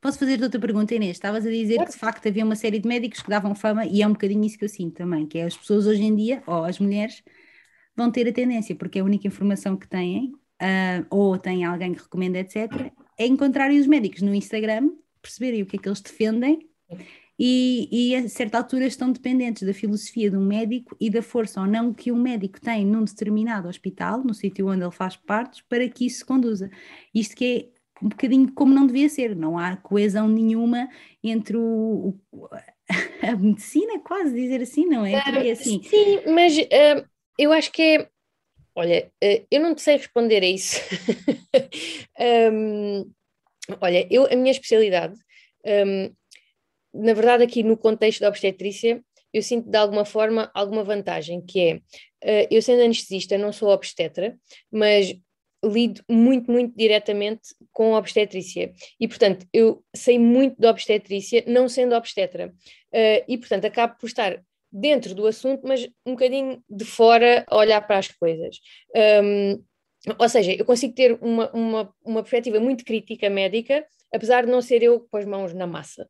Posso fazer outra pergunta, Inês? Estavas a dizer que de facto havia uma série de médicos que davam fama, e é um bocadinho isso que eu sinto também, que é as pessoas hoje em dia, ou as mulheres, vão ter a tendência, porque é a única informação que têm, uh, ou têm alguém que recomenda, etc., é encontrarem os médicos no Instagram, perceberem o que é que eles defendem e, e, a certa altura estão dependentes da filosofia de um médico e da força ou não que um médico tem num determinado hospital, no sítio onde ele faz partos, para que isso se conduza. Isto que é um bocadinho como não devia ser, não há coesão nenhuma entre o, o a medicina, quase dizer assim, não é? é assim. Sim, mas uh, eu acho que é. Olha, uh, eu não sei responder a isso. um, olha, eu, a minha especialidade um, na verdade, aqui no contexto da obstetrícia, eu sinto de alguma forma alguma vantagem, que é, uh, eu sendo anestesista, não sou obstetra, mas lido muito, muito diretamente com a obstetrícia. E, portanto, eu sei muito da obstetrícia, não sendo obstetra. Uh, e, portanto, acabo por estar dentro do assunto, mas um bocadinho de fora a olhar para as coisas. Um, ou seja, eu consigo ter uma, uma, uma perspectiva muito crítica médica, apesar de não ser eu com as mãos na massa,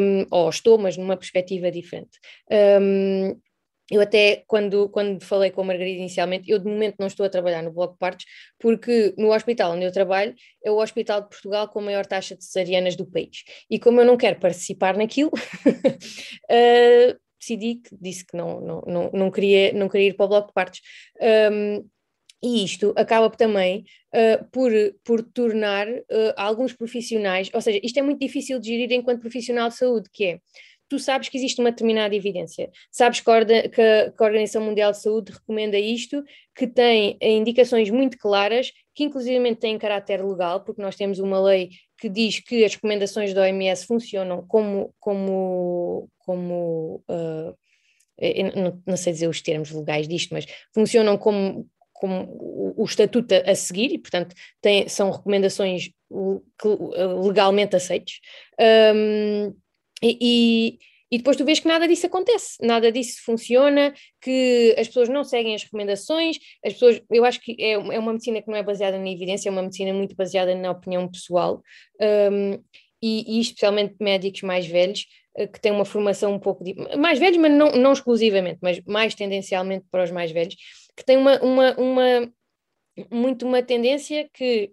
um, ou estou, mas numa perspectiva diferente. Um, eu até, quando, quando falei com a Margarida inicialmente, eu de momento não estou a trabalhar no Bloco Partos, porque no hospital onde eu trabalho é o hospital de Portugal com a maior taxa de cesarianas do país. E como eu não quero participar naquilo, uh, decidi que disse que não, não, não, não, queria, não queria ir para o Bloco de Partos. Um, e isto acaba também uh, por, por tornar uh, alguns profissionais, ou seja, isto é muito difícil de gerir enquanto profissional de saúde, que é, tu sabes que existe uma determinada evidência, sabes que a, que a Organização Mundial de Saúde recomenda isto, que tem indicações muito claras, que inclusive têm caráter legal, porque nós temos uma lei que diz que as recomendações da OMS funcionam como, como, como uh, não, sei dizer os termos legais disto, mas funcionam como, como o, o estatuto a, a, seguir e, portanto, tem, são recomendações legalmente aceites. Um, e, e depois tu vês que nada disso acontece, nada disso funciona, que as pessoas não seguem as recomendações, as pessoas, eu acho que é, é uma medicina que não é baseada na evidência, é uma medicina muito baseada na opinião pessoal, um, e, e, especialmente médicos mais velhos, eh, que têm uma formação um pouco, de, mais velhos, mas não, não exclusivamente, mas mais tendencialmente para os mais velhos, que tem uma, uma, uma muito uma tendência que,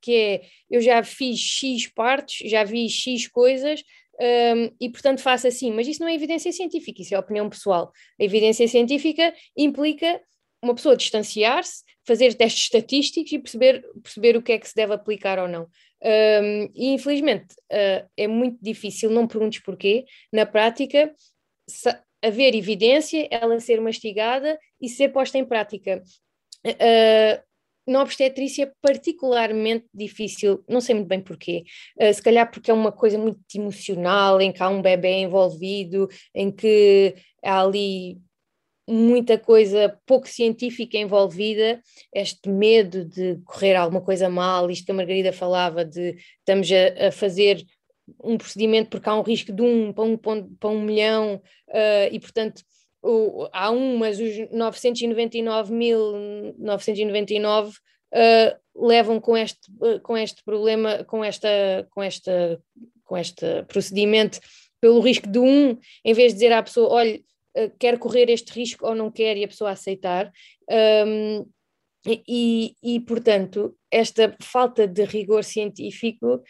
que é eu já fiz X partes, já vi X coisas, um, e portanto faça assim, mas isso não é evidência científica, isso é opinião pessoal. A evidência científica implica uma pessoa distanciar-se, fazer testes estatísticos e perceber, perceber o que é que se deve aplicar ou não. Um, e infelizmente uh, é muito difícil, não perguntes porquê, na prática, haver evidência, ela ser mastigada e ser posta em prática. Uh, na obstetrícia particularmente difícil, não sei muito bem porquê, uh, se calhar porque é uma coisa muito emocional, em que há um bebê envolvido, em que há ali muita coisa pouco científica envolvida, este medo de correr alguma coisa mal, isto que a Margarida falava, de estamos a, a fazer um procedimento porque há um risco de um para um, para um milhão uh, e portanto o, há um, mas os 999.999 uh, levam com este, uh, com este problema, com, esta, com, esta, com este procedimento pelo risco de um, em vez de dizer à pessoa, olha, uh, quer correr este risco ou não quer, e a pessoa aceitar. Um, e, e, portanto, esta falta de rigor científico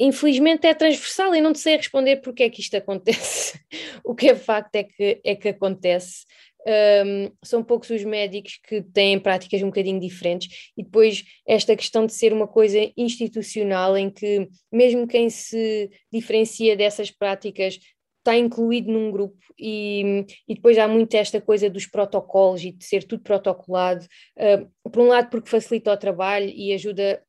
infelizmente é transversal e não sei responder porque é que isto acontece. o que é facto é que, é que acontece. Um, são poucos os médicos que têm práticas um bocadinho diferentes, e depois esta questão de ser uma coisa institucional, em que mesmo quem se diferencia dessas práticas está incluído num grupo, e, e depois há muito esta coisa dos protocolos e de ser tudo protocolado, uh, por um lado, porque facilita o trabalho e ajuda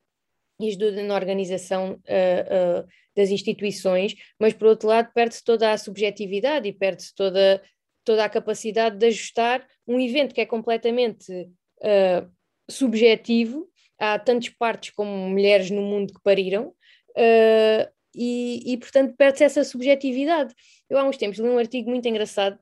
e ajuda na organização uh, uh, das instituições, mas por outro lado perde-se toda a subjetividade e perde-se toda, toda a capacidade de ajustar um evento que é completamente uh, subjetivo. Há tantas partes como mulheres no mundo que pariram, e, e, portanto perde-se essa subjetividade. Eu há uns tempos li um artigo muito engraçado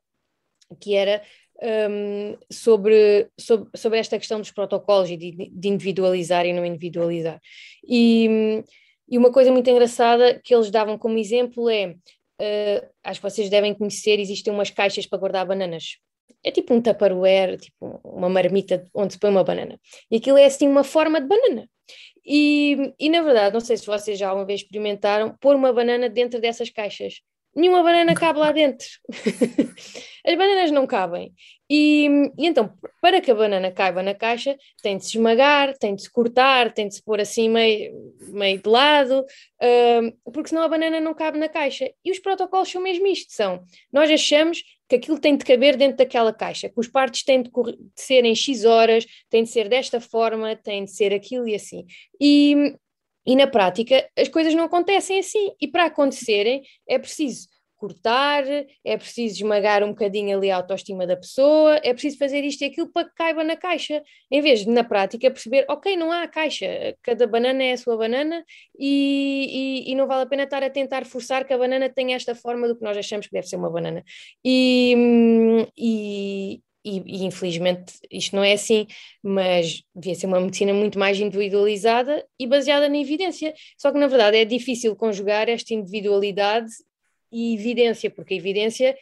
que era um, sobre, sobre, sobre esta questão dos protocolos e de, de individualizar e não individualizar. E, e, uma coisa muito engraçada que eles davam como exemplo é: uh, acho que vocês devem conhecer, existem umas caixas para guardar bananas. É tipo um tupperware, tipo uma marmita onde se põe uma banana. E aquilo é assim uma forma de banana. E, e na verdade, não sei se vocês já alguma vez experimentaram pôr uma banana dentro dessas caixas nenhuma banana cabe lá dentro. As bananas não cabem. E, e, então, para que a banana caiba na caixa, tem de se esmagar, tem de se cortar, tem de se pôr assim meio, meio de lado, uh, porque senão a banana não cabe na caixa. E os protocolos são mesmo isto: são nós achamos que aquilo tem de caber dentro daquela caixa, que os partes têm de, de ser em X horas, tem de ser desta forma, tem de ser aquilo e assim. E, e na prática as coisas não acontecem assim. E para acontecerem é preciso cortar, é preciso esmagar um bocadinho ali a autoestima da pessoa, é preciso fazer isto e aquilo para que caiba na caixa, em vez de na prática perceber, ok, não há caixa, cada banana é a sua banana e, e, e, não vale a pena estar a tentar forçar que a banana tenha esta forma do que nós achamos que deve ser uma banana. E, e, e, e, infelizmente isto não é assim, mas devia ser uma medicina muito mais individualizada e baseada na evidência. Só que na verdade é difícil conjugar esta individualidade e evidência, porque a evidência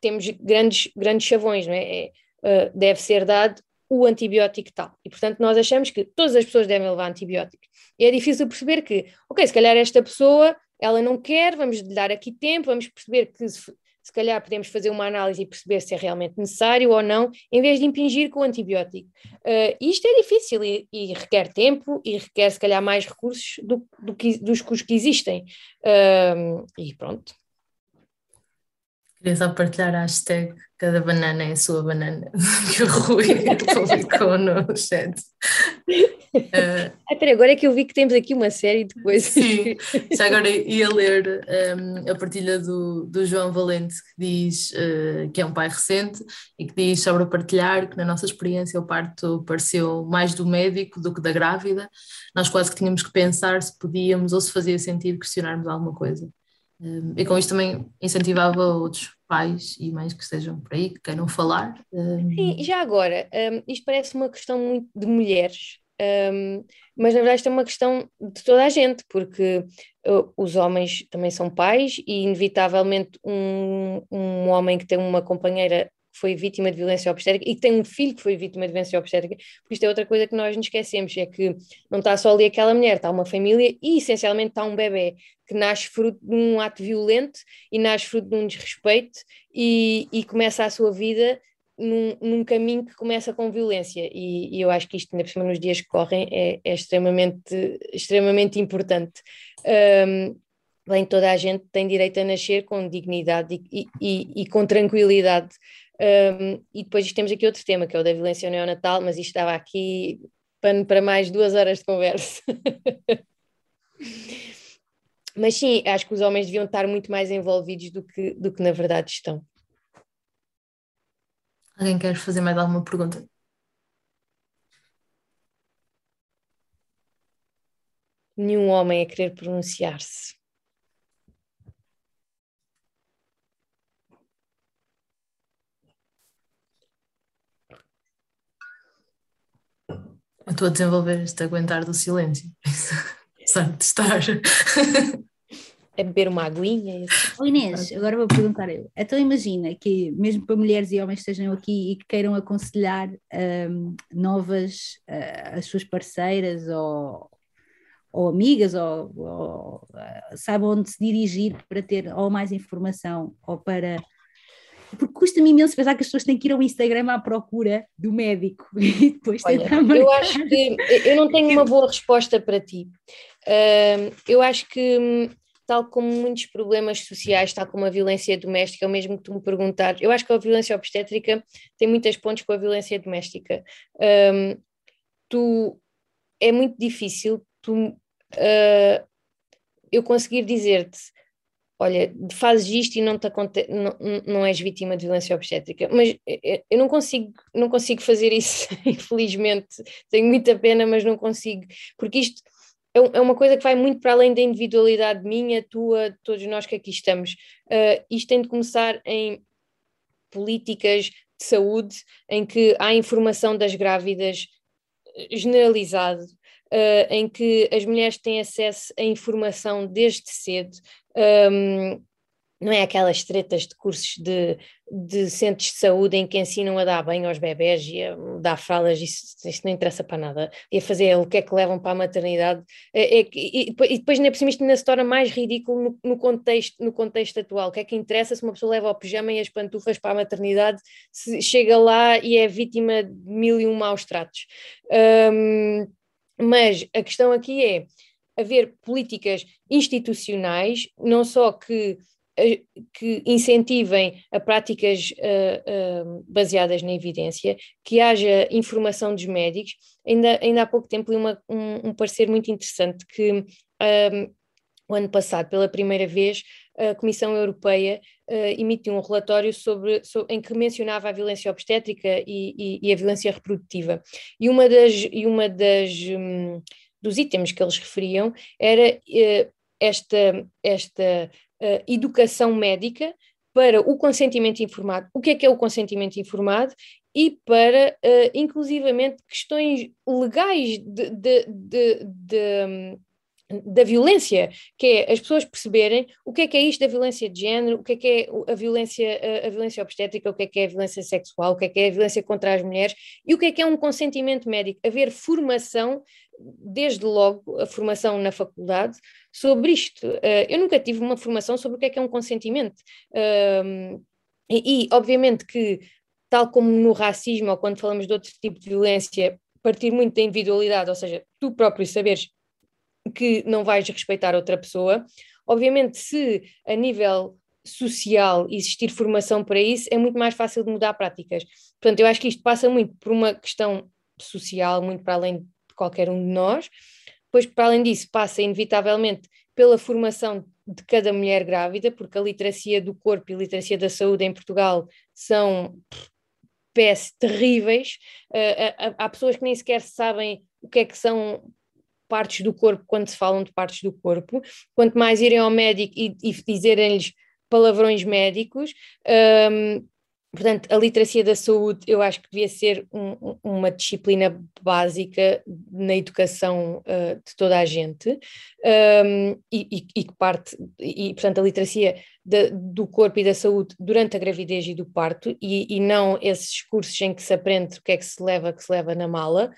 temos grandes, grandes chavões, não é? é uh, deve ser dado o antibiótico tal. E portanto nós achamos que todas as pessoas devem levar antibiótico. E é difícil perceber que, ok, se calhar esta pessoa ela não quer, vamos lhe dar aqui tempo, vamos perceber que se, se calhar podemos fazer uma análise e perceber se é realmente necessário ou não, em vez de impingir com o antibiótico. Uh, isto é difícil e, e, requer tempo e requer, se calhar, mais recursos do, do que, dos que, existem. Uh, e pronto. Queria só partilhar a hashtag cada banana é a sua banana, que o Rui publicou no chat. Uh, ah, agora é que eu vi que temos aqui uma série de coisas. Sim, já agora ia ler um, a partilha do, do João Valente, que diz uh, que é um pai recente e que diz sobre partilhar que na nossa experiência o parto pareceu mais do médico do que da grávida. Nós quase que tínhamos que pensar se podíamos ou se fazia sentido questionarmos alguma coisa. Um, e com isto também incentivava outros pais e mães que estejam por aí, que queiram falar. Um... Sim, já agora, um, isto parece uma questão muito de mulheres, mas na verdade isto é uma questão de toda a gente, porque uh, os homens também são pais e inevitavelmente um, um homem que tem uma companheira foi vítima de violência obstétrica e que tem um filho que foi vítima de violência obstétrica, porque isto é outra coisa que nós nos esquecemos, é que não está só ali aquela mulher, está uma família e essencialmente está um bebê que nasce fruto de um ato violento e nasce fruto de um desrespeito e, e começa a sua vida num, num, caminho que começa com violência e, e, eu acho que isto, ainda por cima nos dias que correm, é, é extremamente, extremamente importante. Um, bem, toda a gente tem direito a nascer com dignidade e, e, e com tranquilidade. Um, e depois temos aqui outro tema, que é o da violência neonatal, mas isto estava aqui para, para mais duas horas de conversa. mas sim, acho que os homens deviam estar muito mais envolvidos do que, do que na verdade estão. Alguém quer fazer mais alguma pergunta? Nenhum homem a querer pronunciar-se. Eu estou a desenvolver este aguentar do silêncio. Só de estar. é beber uma aguinha. Oh Inês, agora vou perguntar eu. Então imagina que mesmo para mulheres e homens que estejam aqui e que queiram aconselhar um, novas uh, as suas parceiras ou, ou amigas ou, ou uh, saibam onde se dirigir para ter ou mais informação ou para porque custa-me imenso pensar que as pessoas têm que ir ao Instagram à procura do médico e depois Olha, Eu acho que eu não tenho uma boa resposta para ti. Uh, eu acho que hum, tal como muitos problemas sociais, tal como a violência doméstica, é o mesmo que tu me perguntares. Eu acho que a violência obstétrica tem muitas pontes com a violência doméstica. Um, tu, é muito difícil tu, uh, eu conseguir dizer-te olha, fazes isto e não, te aconte não, não és vítima de violência obstétrica, mas eu não consigo, não consigo fazer isso, infelizmente, tenho muita pena, mas não consigo, porque isto é, é uma coisa que vai muito para além da individualidade minha, tua, todos nós que aqui estamos. Uh, isto tem de começar em políticas de saúde, em que há informação das grávidas generalizado, uh, em que as mulheres têm acesso a informação desde cedo. Um, não é aquelas tretas de cursos de, de centros de saúde em que ensinam a dar banho aos bebés e a dar fraldas, isso, isso não interessa para nada, e a fazer o que é que levam para a maternidade, é, é, e, e, depois ainda por cima isto ainda se torna mais ridículo no, no, contexto, no contexto atual, o que é que interessa se uma pessoa leva o pijama e as pantufas para a maternidade, se chega lá e é vítima de mil e um maus tratos. Um, mas a questão aqui é haver políticas institucionais, não só que que incentivem a práticas uh, uh, baseadas na evidência, que haja informação dos médicos. Ainda, ainda há pouco tempo li uma, um, um parecer muito interessante que um, o ano passado, pela primeira vez, a Comissão Europeia uh, emitiu um relatório sobre, sobre, em que mencionava a violência obstétrica e, e, e a violência reprodutiva. E uma das, e uma das um, dos itens que eles referiam era uh, esta, esta uh, educação médica para o consentimento informado. O que é que é o consentimento informado? E para, uh, inclusivamente, questões legais de, de, de, de da violência, que é as pessoas perceberem o que é que é isto da violência de género, o que é que é a violência, a, violência obstétrica, o que é que é a violência sexual, o que é que é a violência contra as mulheres e o que é que é um consentimento médico, haver formação, desde logo a formação na faculdade, sobre isto. Uh, eu nunca tive uma formação sobre o que é que é um consentimento. Uh, e, e, obviamente que, tal como no racismo ou quando falamos de outro tipo de violência, partir muito da individualidade, ou seja, tu próprio saberes que não vais respeitar outra pessoa. Obviamente, se a nível social existir formação para isso, é muito mais fácil de mudar práticas. Portanto, eu acho que isto passa muito por uma questão social, muito para além de qualquer um de nós. Depois, para além disso, passa inevitavelmente pela formação de cada mulher grávida, porque a literacia do corpo e a literacia da saúde em Portugal são pés terríveis. Uh, há pessoas que nem sequer sabem o que é que são partes do corpo quando se falam de partes do corpo, quanto mais irem ao médico e, e dizerem-lhes palavrões médicos, um, Portanto, a literacia da saúde eu acho que devia ser um, uma disciplina básica na educação uh, de toda a gente um, e, que parte, e portanto a literacia do corpo e da saúde durante a gravidez e do parto e, e, não esses cursos em que se aprende o que é que se leva, que se leva na mala.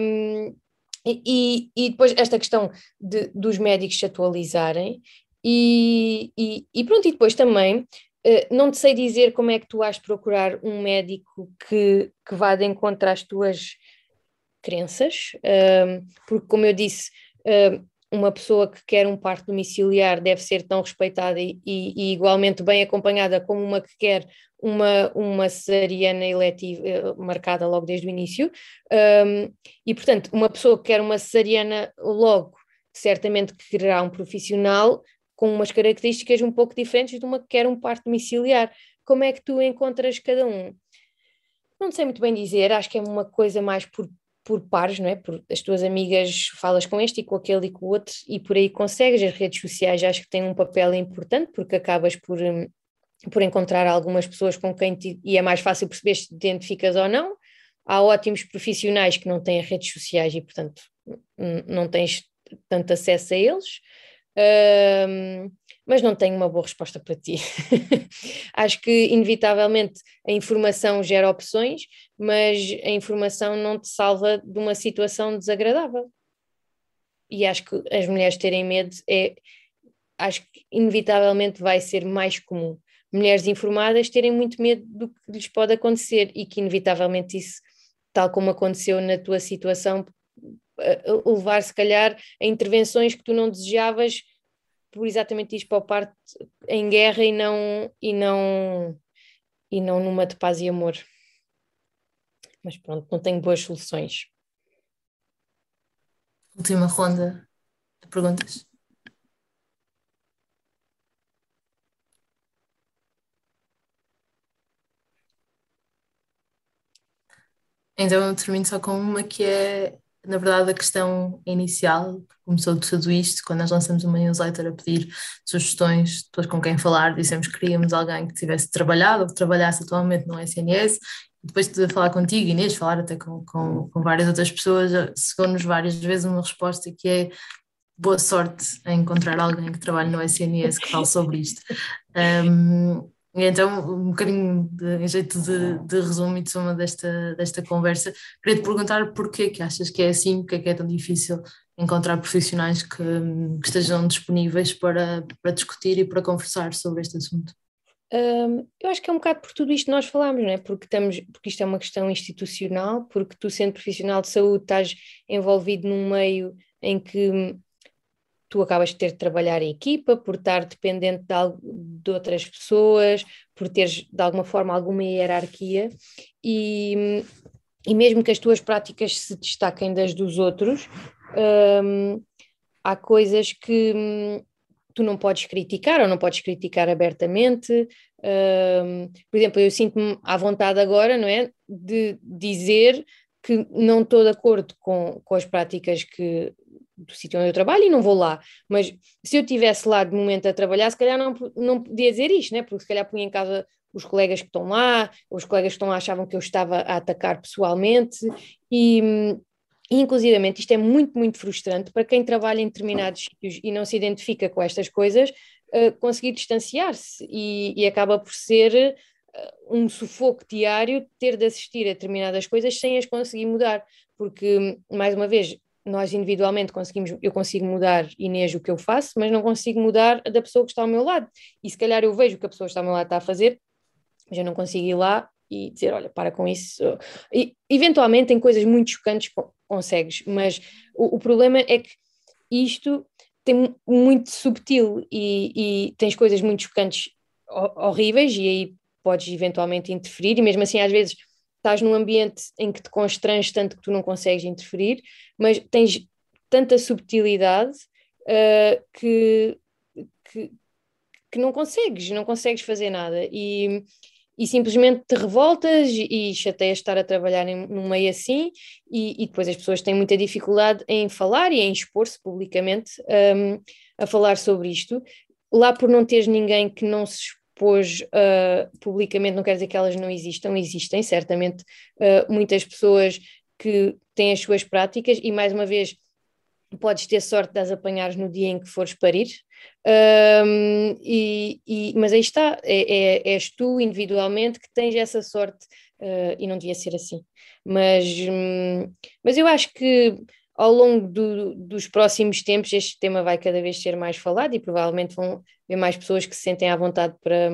Um, e, e, depois esta questão de, dos médicos se atualizarem e, e, e, pronto, e depois também eh, não te sei dizer como é que tu vais procurar um médico que, que vá de encontro às tuas crenças, porque, como eu disse, uma pessoa que quer um parto domiciliar deve ser tão respeitada e, e, e, igualmente bem acompanhada como uma que quer uma, uma cesariana eletiva eh, marcada logo desde o início. e, portanto, uma pessoa que quer uma cesariana logo, certamente quererá um profissional com umas características um pouco diferentes de uma que quer um parto domiciliar. Como é que tu encontras cada um? Não sei muito bem dizer, acho que é uma coisa mais por, por pares, não é? Por as tuas amigas falas com este e com aquele e com o outro e por aí consegues. As redes sociais acho que têm um papel importante porque acabas por, hum, por encontrar algumas pessoas com quem te, e é mais fácil perceber se te identificas ou não. Há ótimos profissionais que não têm redes sociais e, portanto, não tens tanto acesso a eles mas não tenho uma boa resposta para ti. Acho que, inevitavelmente, a informação gera opções, mas a informação não te salva de uma situação desagradável. E acho que as mulheres terem medo é. Acho que, inevitavelmente, vai ser mais comum. Mulheres informadas terem muito medo do que lhes pode acontecer e que, inevitavelmente, isso, tal como aconteceu na tua situação, levar, se calhar, a intervenções que tu não desejavas por exatamente isto para o parte em guerra e não, e não, e não numa de paz e amor. Mas pronto, não tenho boas soluções. Última ronda de perguntas. Então eu termino só com uma que é na verdade, a questão inicial começou de tudo isto, quando nós lançamos uma newsletter a pedir sugestões, depois com quem falar, dissemos que queríamos alguém que tivesse trabalhado ou que trabalhasse atualmente no SNS, depois de falar contigo, Inês, falar até com, com, com várias outras pessoas, chegou-nos várias vezes uma resposta que é boa sorte em encontrar alguém que trabalhe no SNS que fale sobre isto. Um, então, um bocadinho de, em jeito de, de resumo e de soma desta, desta conversa, queria te perguntar porquê que achas que é assim, porque é que é tão difícil encontrar profissionais que, que estejam disponíveis para, para discutir e para conversar sobre este assunto. Um, eu acho que é um bocado por tudo isto que nós falamos, não é? Porque, estamos, porque isto é uma questão institucional, porque tu, sendo profissional de saúde, estás envolvido num meio em que tu acabas de ter de trabalhar em equipa, por estar dependente de, de, outras pessoas, por teres de alguma forma alguma hierarquia e, e mesmo que as tuas práticas se destaquem das dos outros, hum, há coisas que hum, tu não podes criticar ou não podes criticar abertamente. Hum, por exemplo, eu sinto-me à vontade agora, não é, de dizer que não estou de acordo com, com as práticas que do sítio onde eu trabalho e não vou lá. Mas se eu estivesse lá de momento a trabalhar, se calhar não, não podia dizer isto, né? porque se calhar punha em casa os colegas que estão lá, os colegas que estão lá achavam que eu estava a atacar pessoalmente e, inclusivamente isto é muito, muito frustrante para quem trabalha em determinados sítios e não se identifica com estas coisas, uh, conseguir distanciar-se e, e, acaba por ser uh, um sufoco diário ter de assistir a determinadas coisas sem as conseguir mudar, porque, mais uma vez, nós individualmente conseguimos, eu consigo mudar Inês o que eu faço, mas não consigo mudar da pessoa que está ao meu lado. E se calhar eu vejo o que a pessoa que está ao meu lado está a fazer, mas eu não consigo ir lá e dizer, olha, para com isso. E, eventualmente em coisas muito chocantes consegues, mas o, o problema é que isto tem muito subtil e, e tens coisas muito chocantes horríveis e aí podes eventualmente interferir e mesmo assim às vezes estás num ambiente em que te constranges tanto que tu não consegues interferir, mas tens tanta subtilidade uh, que, que, que, não consegues, não consegues fazer nada e, e simplesmente te revoltas e, chateias estar a trabalhar em, num meio assim e, e, depois as pessoas têm muita dificuldade em falar e em expor-se publicamente um, a falar sobre isto. Lá por não teres ninguém que não se expôs uh, publicamente, não quer dizer que elas não existam, existem certamente uh, muitas pessoas que têm as suas práticas e mais uma vez podes ter sorte de as apanhares no dia em que fores parir, um, e, e, mas aí está, é, é, és tu individualmente que tens essa sorte uh, e não devia ser assim. Mas, um, mas eu acho que ao longo do, dos próximos tempos este tema vai cada vez ser mais falado e provavelmente vão haver mais pessoas que se sentem à vontade para,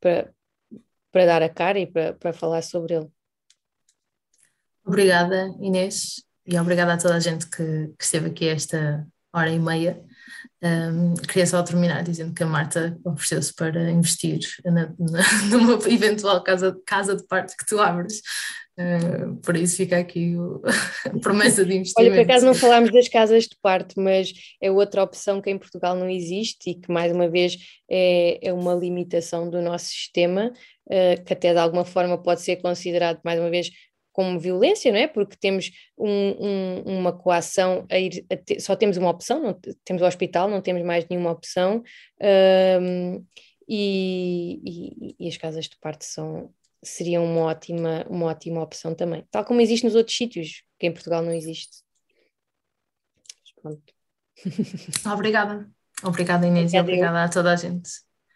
para, para dar a cara e para, para falar sobre ele. Obrigada, Inês, e obrigada a toda a gente que, que esteve aqui esta hora e meia. Um, queria só terminar dizendo que a Marta ofereceu-se para investir na, na, numa eventual casa, casa de parte que tu abres. Uh, por isso fica aqui o, a promessa de investimento. Olha, por acaso não falámos das casas de parte, mas é outra opção que em Portugal não existe e que, mais uma vez, é, é uma limitação do nosso sistema, uh, que até de alguma forma pode ser considerado, mais uma vez, como violência, não é? Porque temos um, um, uma coação a ir, a ter, só temos uma opção, não, temos o hospital, não temos mais nenhuma opção, um, e, e, e, as casas de parte são, seriam uma ótima, uma ótima opção também, tal como existe nos outros sítios, que em Portugal não existe. Pronto. Obrigada. Obrigada, Inês, obrigada, e obrigada a toda a gente.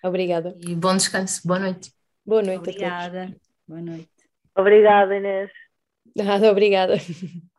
Obrigada. E bom descanso, boa noite. Boa noite Obrigada. Boa noite. Obrigada, Inês. Nada, obrigada.